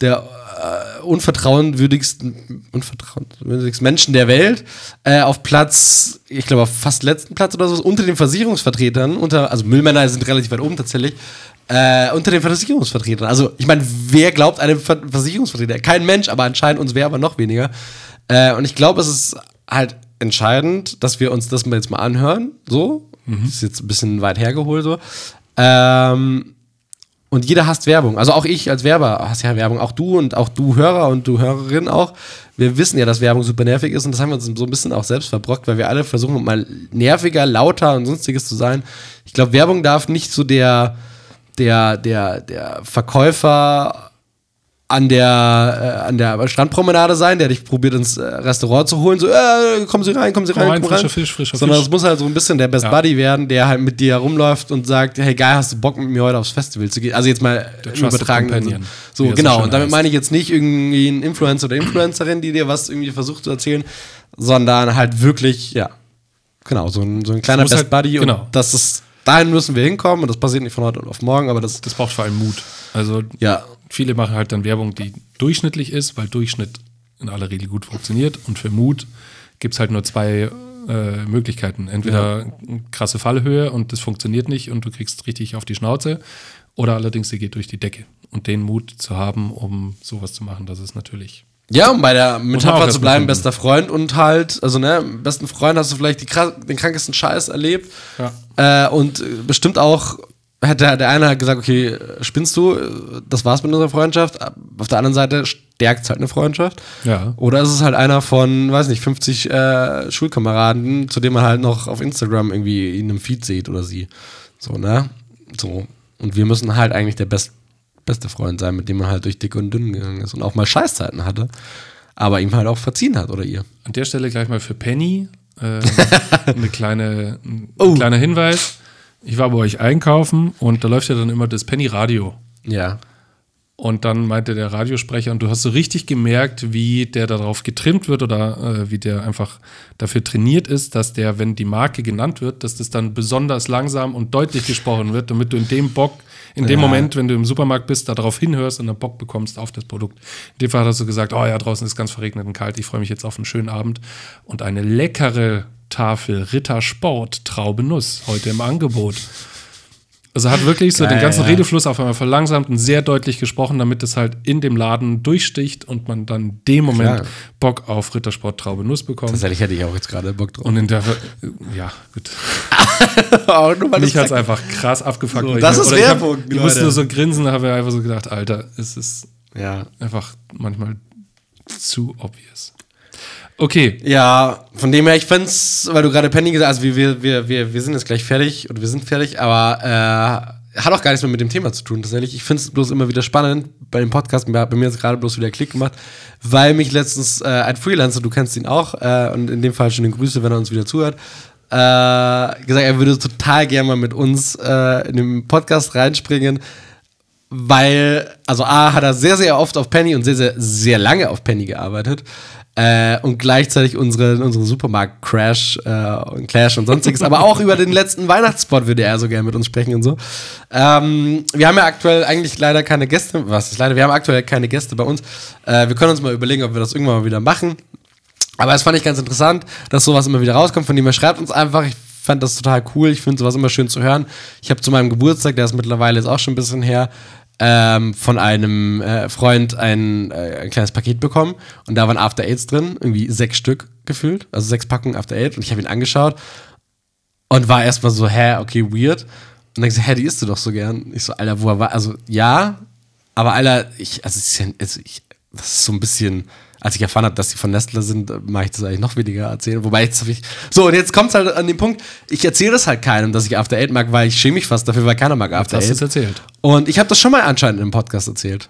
der äh, unvertrauenwürdigsten, unvertrauenwürdigsten Menschen der Welt äh, auf Platz, ich glaube auf fast letzten Platz oder so, unter den Versicherungsvertretern, unter, also Müllmänner sind relativ weit oben tatsächlich, äh, unter den Versicherungsvertretern. Also ich meine, wer glaubt einem Ver Versicherungsvertreter? Kein Mensch, aber anscheinend uns Werber noch weniger. Äh, und ich glaube, es ist halt entscheidend, dass wir uns das mal jetzt mal anhören. So, das ist jetzt ein bisschen weit hergeholt so. Ähm, und jeder hasst Werbung. Also auch ich als Werber hasse ja Werbung. Auch du und auch du Hörer und du Hörerin auch. Wir wissen ja, dass Werbung super nervig ist und das haben wir uns so ein bisschen auch selbst verbrockt, weil wir alle versuchen, mal nerviger, lauter und sonstiges zu sein. Ich glaube, Werbung darf nicht so der, der, der, der Verkäufer an der, äh, an der Strandpromenade sein, der dich probiert ins äh, Restaurant zu holen, so, äh, kommen Sie rein, kommen Sie Komm rein, rein, komm frischer rein. Fisch, frischer Sondern Fisch. es muss halt so ein bisschen der Best Ja. Buddy werden, der halt mit dir rumläuft und sagt, hey geil, hast du Bock mit mir heute aufs Festival zu gehen? Also jetzt mal Sinne. So, so genau. schön und damit heißt. meine ich jetzt nicht irgendwie einen Influencer oder Influencerin, die dir was irgendwie versucht zu erzählen, sondern halt wirklich, ja, genau, so ein, so ein kleiner Best halt- Buddy genau. und das ist, dahin müssen wir hinkommen und das passiert nicht von heute auf morgen, aber das, Das braucht vor allem Mut. Also ja, viele machen halt dann Werbung, die durchschnittlich ist, weil Durchschnitt in aller Regel gut funktioniert. Und für Mut gibt es halt nur zwei äh, Möglichkeiten. Entweder krasse Fallhöhe und das funktioniert nicht und du kriegst richtig auf die Schnauze. Oder allerdings, sie geht durch die Decke. Und den Mut zu haben, um sowas zu machen, das ist natürlich. Ja, um bei der Metapher zu bleiben, bester Freund und halt, also ne, besten Freund hast du vielleicht die, den krankesten Scheiß erlebt. Äh, und bestimmt auch hätte der eine halt gesagt, okay, spinnst du, das war's mit unserer Freundschaft. Auf der anderen Seite stärkt es halt eine Freundschaft. Ja. Oder ist es halt einer von, weiß nicht, 50 äh, Schulkameraden, zu dem man halt noch auf Instagram irgendwie in einem Feed sieht oder sie. So, ne? So. Und wir müssen halt eigentlich der best, beste Freund sein, mit dem man halt durch dick und dünn gegangen ist und auch mal Scheißzeiten hatte. Aber ihm halt auch verziehen hat oder ihr. An der Stelle gleich mal für Penny äh, eine kleine, ein Oh. kleiner Hinweis. Ich war bei euch einkaufen und da läuft ja dann immer das Penny Radio. Ja. Und dann meinte der Radiosprecher, und du hast so richtig gemerkt, wie der darauf getrimmt wird oder äh, wie der einfach dafür trainiert ist, dass der, wenn die Marke genannt wird, dass das dann besonders langsam und deutlich gesprochen wird, damit du in dem Bock, in dem Ja. Moment, wenn du im Supermarkt bist, darauf hinhörst und dann Bock bekommst auf das Produkt. In dem Fall hast du gesagt, oh ja, draußen ist ganz verregnet und kalt, ich freue mich jetzt auf einen schönen Abend und eine leckere Tafel Ritter Sport Traube Nuss heute im Angebot. Also hat wirklich so Geil, den ganzen ja. Redefluss auf einmal verlangsamt und sehr deutlich gesprochen, damit es halt in dem Laden durchsticht und man dann in dem Moment Klar. Bock auf Rittersport Traube Nuss bekommt. Tatsächlich hätte ich auch jetzt gerade Bock drauf. Und in der, ja, gut. weil Mich es einfach krass abgefuckt. So, das ich, ist oder ich hab- Werbung, Ich musste nur so grinsen, habe einfach so gedacht, Alter, es ist Ja. einfach manchmal zu obvious. Okay. Ja, von dem her, ich fand's, weil du gerade Penny gesagt hast, also wir, wir, wir, wir sind jetzt gleich fertig und wir sind fertig, aber äh, hat auch gar nichts mehr mit dem Thema zu tun, tatsächlich. Ich finde es bloß immer wieder spannend bei dem Podcast. Bei mir jetzt gerade bloß wieder Klick gemacht, weil mich letztens äh, ein Freelancer, du kennst ihn auch, äh, und in dem Fall schöne Grüße, wenn er uns wieder zuhört, äh, gesagt, er würde total gerne mal mit uns äh, in den Podcast reinspringen, weil, also A, hat er sehr, sehr oft auf Penny und sehr, sehr, sehr lange auf Penny gearbeitet. Äh, und gleichzeitig unsere, unsere Supermarkt-Crash äh, und Clash und sonstiges, aber auch über den letzten Weihnachtsspot würde er so gerne mit uns sprechen und so. Ähm, wir haben ja aktuell eigentlich leider keine Gäste, was ist leider, wir haben aktuell keine Gäste bei uns. Äh, wir können uns mal überlegen, ob wir das irgendwann mal wieder machen. Aber das fand ich ganz interessant, dass sowas immer wieder rauskommt, von dem er schreibt uns einfach. Ich fand das total cool. Ich finde sowas immer schön zu hören. Ich habe zu meinem Geburtstag, der ist mittlerweile jetzt auch schon ein bisschen her, ähm, von einem äh, Freund ein, äh, ein kleines Paket bekommen und da waren After Eights drin, irgendwie sechs Stück gefühlt, also sechs Packungen After Eight und ich habe ihn angeschaut und war erstmal so, hä, okay, weird. Und dann gesagt, hä, die isst du doch so gern. Ich so, Alter, wo er war, also ja, aber Alter, ich, also, also ich, das ist so ein bisschen, als ich erfahren habe, dass die von Nestle sind, mache ich das eigentlich noch weniger erzählen. Wobei jetzt habe ich. So, und jetzt kommt es halt an den Punkt, ich erzähle das halt keinem, dass ich After Eight mag, weil ich schäme mich fast dafür, weil keiner mag After Eight. Hast erzählt. Und ich habe das schon mal anscheinend im Podcast erzählt.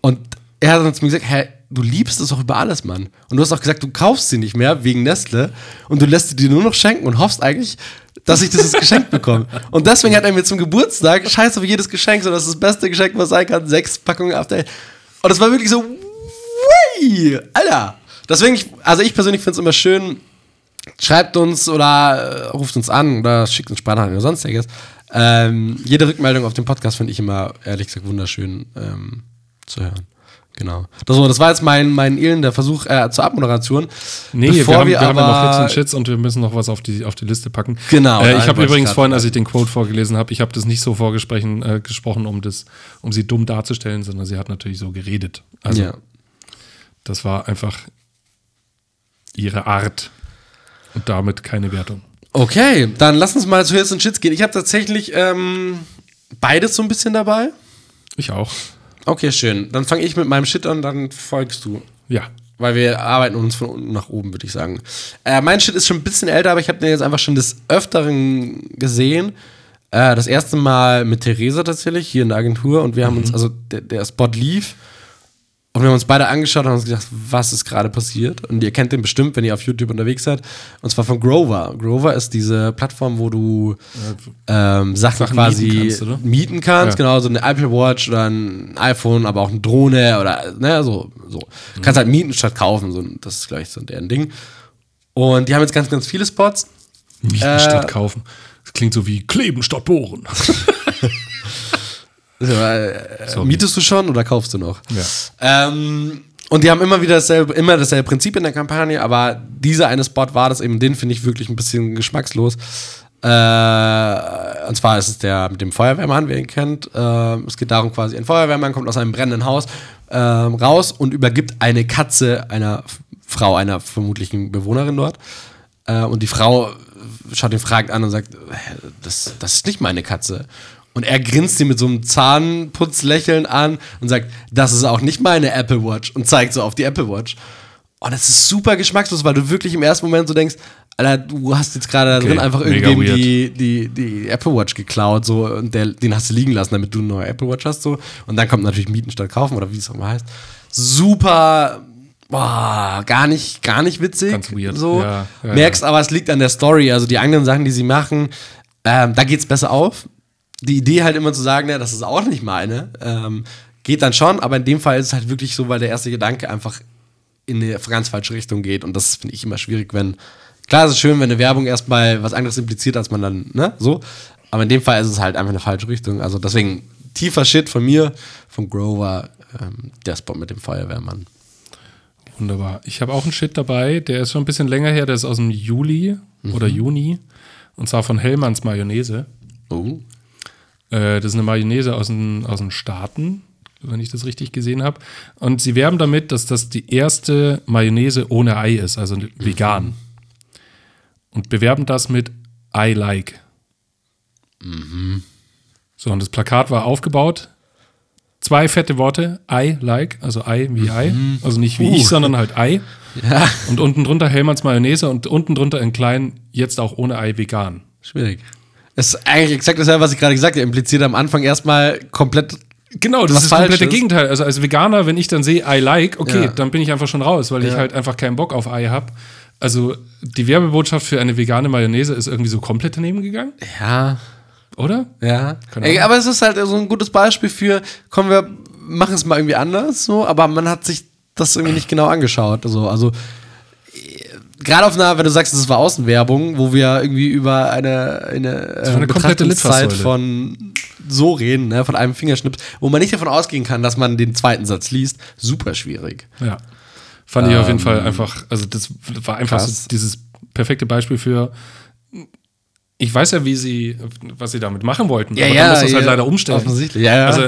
Und er hat dann zu mir gesagt, hä, du liebst es auch über alles, Mann. Und du hast auch gesagt, du kaufst sie nicht mehr wegen Nestle und du lässt sie dir nur noch schenken und hoffst eigentlich, dass ich dieses Geschenk bekomme. Und deswegen hat er mir zum Geburtstag, scheiß auf jedes Geschenk, so das ist das beste Geschenk, was sein kann, sechs Packungen After Eight. Und das war wirklich so, Ui, Alter. Deswegen, ich, also ich persönlich finde es immer schön, schreibt uns oder äh, ruft uns an oder schickt uns Sprachnachrichten oder sonstiges. Ähm, jede Rückmeldung auf dem Podcast finde ich immer, ehrlich gesagt, wunderschön ähm, zu hören. Genau. Das, das war jetzt mein, mein elender Versuch äh, zur Abmoderation. Nee, Bevor wir, haben, wir, wir haben ja noch Hits und Shits und wir müssen noch was auf die, auf die Liste packen. Genau. Äh, ich habe übrigens vorhin, als ich den Quote vorgelesen habe, ich habe das nicht so vorgesprochen, äh, gesprochen, um, das, um sie dumm darzustellen, sondern sie hat natürlich so geredet. Also, ja. Das war einfach ihre Art und damit keine Wertung. Okay, dann lass uns mal zu Hits und Shits gehen. Ich habe tatsächlich ähm, beides so ein bisschen dabei. Ich auch. Okay, schön. Dann fange ich mit meinem Shit an, dann folgst du. Ja. Weil wir arbeiten uns von unten nach oben, würde ich sagen. Äh, mein Shit ist schon ein bisschen älter, aber ich habe den jetzt einfach schon des Öfteren gesehen. Äh, das erste Mal mit Theresa tatsächlich, hier in der Agentur. Und wir haben mhm. uns, also der, der Spot lief. Und wir haben uns beide angeschaut und haben uns gedacht, was ist gerade passiert? Und ihr kennt den bestimmt, wenn ihr auf YouTube unterwegs seid. Und zwar von Grover. Grover ist diese Plattform, wo du ähm, Sachen, Sachen, quasi mieten kannst, mieten kannst. Ja. Genau, so eine Apple Watch oder ein iPhone, aber auch eine Drohne oder, ne, so. so. Mhm. Kannst halt mieten statt kaufen. So, das ist gleich so deren Ding. Und die haben jetzt ganz, ganz viele Spots. Mieten äh, statt kaufen. Das klingt so wie kleben statt bohren. Äh, mietest du schon oder kaufst du noch? Ja. Ähm, und die haben immer wieder dasselbe, immer dasselbe Prinzip in der Kampagne, aber dieser eine Spot war das eben, den finde ich wirklich ein bisschen geschmackslos. Äh, und zwar ist es der mit dem Feuerwehrmann, wer ihn kennt. Äh, es geht darum, quasi ein Feuerwehrmann kommt aus einem brennenden Haus äh, raus und übergibt eine Katze einer Frau, einer vermutlichen Bewohnerin dort. Äh, und die Frau schaut ihn fragend an und sagt, das, das ist nicht meine Katze. Und er grinst sie mit so einem Zahnputzlächeln an und sagt, das ist auch nicht meine Apple Watch und zeigt so auf die Apple Watch. Und das ist super geschmackslos, weil du wirklich im ersten Moment so denkst, Alter, du hast jetzt gerade da drin einfach irgendwie die, die, die Apple Watch geklaut so und der, den hast du liegen lassen, damit du eine neue Apple Watch hast so. Und dann kommt natürlich Mieten statt Kaufen oder wie es auch immer heißt. Super boah, gar nicht, gar nicht witzig. Ganz weird. So. Ja, ja, Merkst aber, es liegt an der Story. Also die anderen Sachen, die sie machen, ähm, da geht's besser auf die Idee halt immer zu sagen, ja, das ist auch nicht meine, ähm, geht dann schon, aber in dem Fall ist es halt wirklich so, weil der erste Gedanke einfach in eine ganz falsche Richtung geht und das finde ich immer schwierig, wenn, klar ist es schön, wenn eine Werbung erstmal was anderes impliziert, als man dann, ne, so, aber in dem Fall ist es halt einfach eine falsche Richtung, also deswegen tiefer Shit von mir, von Grover, ähm, der Spot mit dem Feuerwehrmann. Wunderbar. Ich habe auch einen Shit dabei, der ist schon ein bisschen länger her, der ist aus dem Juli mhm. oder Juni und zwar von Hellmanns Mayonnaise. Oh. Äh, das ist eine Mayonnaise aus den, aus den Staaten, wenn ich das richtig gesehen habe. Und sie werben damit, dass das die erste Mayonnaise ohne Ei ist, also vegan. Und bewerben das mit I like. Mhm. So, und das Plakat war aufgebaut. zwei fette Worte, I like, also I wie I, also nicht wie Uh. ich, sondern halt I. Ja, Und unten drunter Hellmanns Mayonnaise und unten drunter in klein, jetzt auch ohne Ei vegan. schwierig. Es ist eigentlich exakt dasselbe, was ich gerade gesagt habe. Impliziert am Anfang erstmal komplett. Genau, das Was ist das komplette Falsches. Gegenteil. Also als Veganer, wenn ich dann sehe, I like, okay, Ja. dann bin ich einfach schon raus, weil ich halt einfach keinen Bock auf Ei habe. Also die Werbebotschaft für eine vegane Mayonnaise ist irgendwie so komplett daneben gegangen, Ja, oder? ja. Ey, aber es ist halt so ein gutes Beispiel für, kommen wir, machen es mal irgendwie anders, so, aber man hat sich das irgendwie nicht genau angeschaut. Also, also gerade auf einer, wenn du sagst, das war Außenwerbung, wo wir irgendwie über eine, eine, äh, eine Betrachtungszeit Litfaßsäule. von so reden, ne, von einem Fingerschnips, wo man nicht davon ausgehen kann, dass man den zweiten Satz liest, super schwierig. Ja. Fand ich auf jeden Fall einfach, also das war einfach Ähm, so dieses perfekte Beispiel für. Ich weiß ja, wie sie, was sie damit machen wollten, aber dann muss das halt ja, leider umstellen. Offensichtlich, ja, ja. Also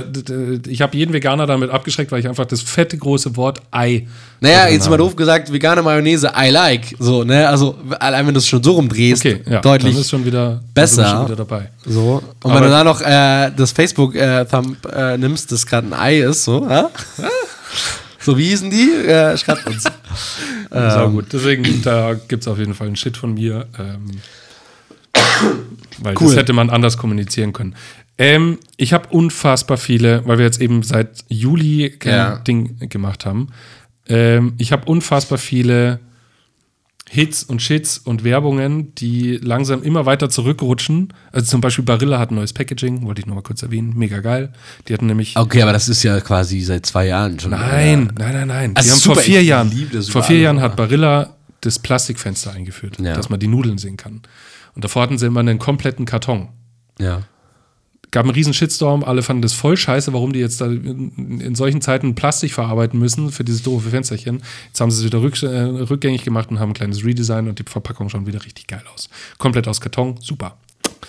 ich habe jeden Veganer damit abgeschreckt, weil ich einfach das fette große Wort Ei. Naja, jetzt mal habe. doof gesagt, vegane Mayonnaise, I like. So, ne? Also, allein wenn du es schon so rumdrehst, Okay, ja, deutlich dann ist schon wieder besser. schon wieder dabei. so. Und Aber- wenn du da noch äh, das Facebook-Thumb äh, nimmst, das gerade ein Ei ist, so, ja? So, wie hießen die? Äh, schreibt uns. Ähm. gut. Deswegen, da gibt es auf jeden Fall einen Shit von mir. Ähm, weil Cool. das hätte man anders kommunizieren können. Ähm, ich habe unfassbar viele, weil wir jetzt eben seit Juli kein Ja. Ding gemacht haben. Ähm, ich habe unfassbar viele Hits und Shits und Werbungen, die langsam immer weiter zurückrutschen. Also zum Beispiel Barilla hat ein neues Packaging, wollte ich noch mal kurz erwähnen. Mega geil. Die hatten nämlich. Okay, aber das ist ja quasi seit zwei Jahren schon. Nein, nein, nein, nein. Also die haben super, vor vier Jahren, vor vier Jahren hat Barilla das Plastikfenster eingeführt, Ja. dass man die Nudeln sehen kann. Und davor hatten sie immer einen kompletten Karton. Ja. Gab einen riesen Shitstorm, alle fanden das voll scheiße, warum die jetzt da in, solchen Zeiten Plastik verarbeiten müssen für dieses doofe Fensterchen. Jetzt haben sie es wieder rück, äh, rückgängig gemacht und haben ein kleines Redesign und die Verpackung schaut wieder richtig geil aus. Komplett aus Karton, super.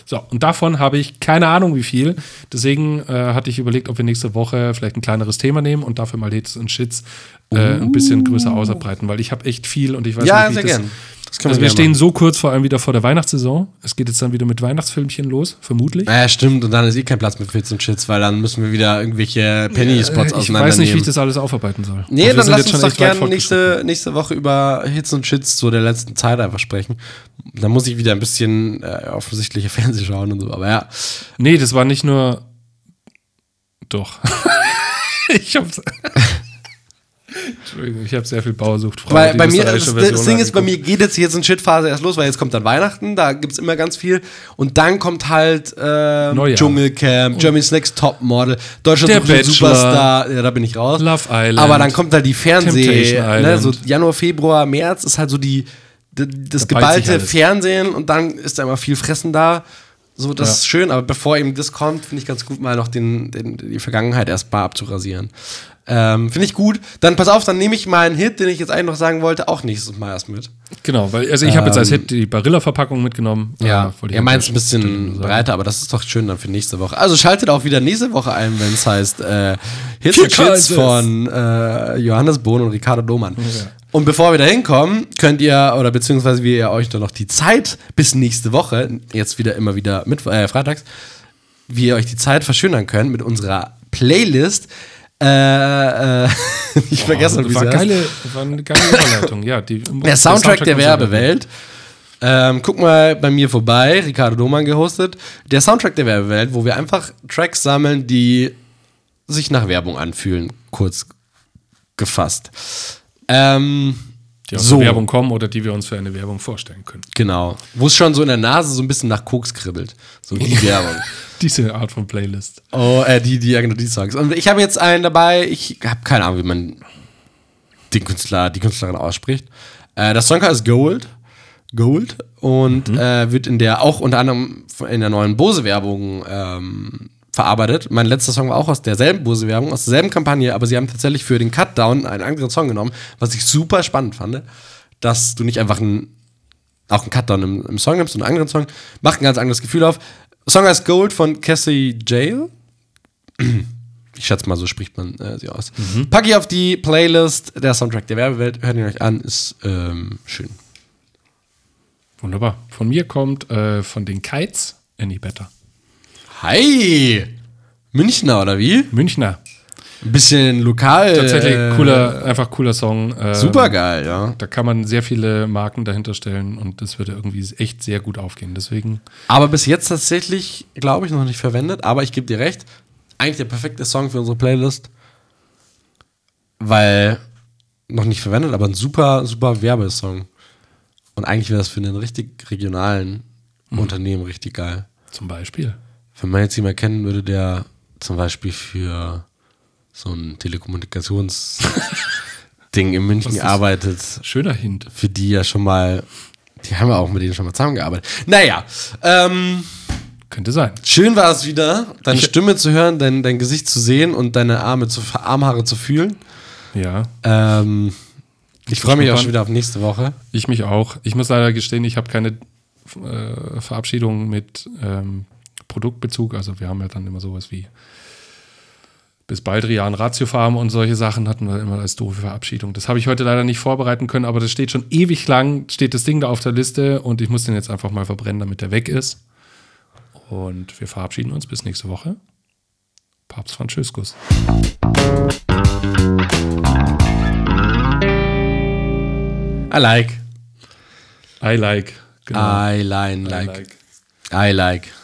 So, und davon habe ich keine Ahnung wie viel. Deswegen äh, hatte ich überlegt, ob wir nächste Woche vielleicht ein kleineres Thema nehmen und dafür mal Hits und Shits äh, ein bisschen größer ausbreiten, weil ich habe echt viel und ich weiß Ja, nicht, wie sehr ich das, gern. Also wir wir stehen machen. so kurz vor allem wieder vor der Weihnachtssaison. Es geht jetzt dann wieder mit Weihnachtsfilmchen los, vermutlich. Naja, stimmt. Und dann ist eh kein Platz für Hits und Shits, weil dann müssen wir wieder irgendwelche Penny-Spots Äh, ich weiß nicht, wie ich das alles aufarbeiten soll. Nee, dann lass uns doch gerne nächste, nächste Woche über Hits und Shits so der letzten Zeit einfach sprechen. Da muss ich wieder ein bisschen äh, offensichtliche Fernseh schauen und so. Aber ja, Nee, das war nicht nur. Doch. ich hab's. Entschuldigung, ich habe sehr viel Bauersucht. Weil bei mir, das, das Ding ist, bei mir geht jetzt jetzt eine Shit-Phase erst los, weil jetzt kommt dann Weihnachten, da gibt es immer ganz viel. Und dann kommt halt ähm. Dschungelcamp, Germany's Next Topmodel, Deutschland Der. Superstar, ja, da bin ich raus. Love Island. Aber dann kommt halt die Fernseh, ne, so Januar, Februar, März ist halt so die, das Da ballt sich geballte. Fernsehen und dann ist da immer viel Fressen da. So, das Ja. ist schön, aber bevor eben das kommt, finde ich ganz gut, mal noch den, den, die Vergangenheit erstmal abzurasieren. Ähm, finde ich gut. Dann pass auf, dann nehme ich mal einen Hit, den ich jetzt eigentlich noch sagen wollte, auch nächstes Mal erst mit. Genau, weil also ich habe jetzt als Hit die Barilla-Verpackung mitgenommen. Äh, ja an meins der ein bisschen breiter, aber das ist doch schön dann für nächste Woche. Also schaltet auch wieder nächste Woche ein, wenn es heißt äh, Hits und Kaltes. von äh, Johannes Bohn und Ricardo Domann. Und bevor wir da hinkommen, könnt ihr, oder beziehungsweise wie ihr euch dann noch die Zeit bis nächste Woche, jetzt wieder immer wieder mit, äh, freitags, wie ihr euch die Zeit verschönern könnt mit unserer Playlist. Äh, äh, ich vergesse, wie war geile, war eine geile Überleitung. Ja, die, Der Soundtrack der Werbewelt. Ähm, guck mal bei mir vorbei, Ricardo Domann gehostet. Der Soundtrack der Werbewelt, wo wir einfach Tracks sammeln, die sich nach Werbung anfühlen, kurz gefasst. Ähm, Die aus so, der Werbung kommen oder die wir uns für eine Werbung vorstellen können. genau. Wo es schon so in der Nase so ein bisschen nach Koks kribbelt. So die Werbung. Diese Art von Playlist. Oh, äh, die, die, genau, die Songs. Und ich habe jetzt einen dabei, ich habe keine Ahnung, wie man den Künstler, die Künstlerin ausspricht. Äh, das Song heißt Gold. Gold. Und äh, wird in der, auch unter anderem in der neuen Bose-Werbung ähm, verarbeitet. Mein letzter Song war auch aus derselben Bose-Werbung, aus derselben Kampagne, aber sie haben tatsächlich für den Cutdown einen anderen Song genommen, was ich super spannend fand, dass du nicht einfach einen auch einen Cutdown im, im Song nimmst und einen anderen Song, macht ein ganz anderes Gefühl auf. Song heißt Gold von Cassie Jail. Ich schätze mal, so spricht man äh, sie aus. Pack ich auf die Playlist der Soundtrack der Werbewelt. Hört ihn euch an, ist ähm, schön. Wunderbar. Von mir kommt äh, von den Kites Any Better. Hi! Münchner oder wie? Münchner. Ein bisschen lokal. Tatsächlich äh, cooler, einfach cooler Song. Ähm, Super geil, ja. Da kann man sehr viele Marken dahinter stellen und das würde irgendwie echt sehr gut aufgehen. Deswegen, Aber bis jetzt tatsächlich, glaube ich, noch nicht verwendet. Aber ich gebe dir recht. Eigentlich der perfekte Song für unsere Playlist. Weil noch nicht verwendet, aber ein super, super Werbesong. Und eigentlich wäre das für einen richtig regionalen Unternehmen richtig geil. zum Beispiel. Wenn man jetzt jemanden kennen würde, der zum Beispiel für so ein Telekommunikations-Ding in München arbeitet, Schöner Hint. für die ja schon mal, die haben ja auch mit denen schon mal zusammengearbeitet. Naja, ähm, Könnte sein. schön war es wieder, deine Ich- Stimme zu hören, dein, dein Gesicht zu sehen und deine Arme zu, Armhaare zu fühlen. Ja. Ähm, ich freue mich auch schon wieder auf nächste Woche. Ich mich auch. Ich muss leider gestehen, ich habe keine äh, Verabschiedung mit ähm, Produktbezug. Also wir haben ja dann immer sowas wie bis Baldrian, Ratiofarm und solche Sachen hatten wir immer als doofe Verabschiedung. Das habe ich heute leider nicht vorbereiten können, aber das steht schon ewig lang, steht das Ding da auf der Liste und ich muss den jetzt einfach mal verbrennen, damit der weg ist. Und wir verabschieden uns bis nächste Woche. Papst Franziskus. I like. I like. Genau. I line I like. like. I like.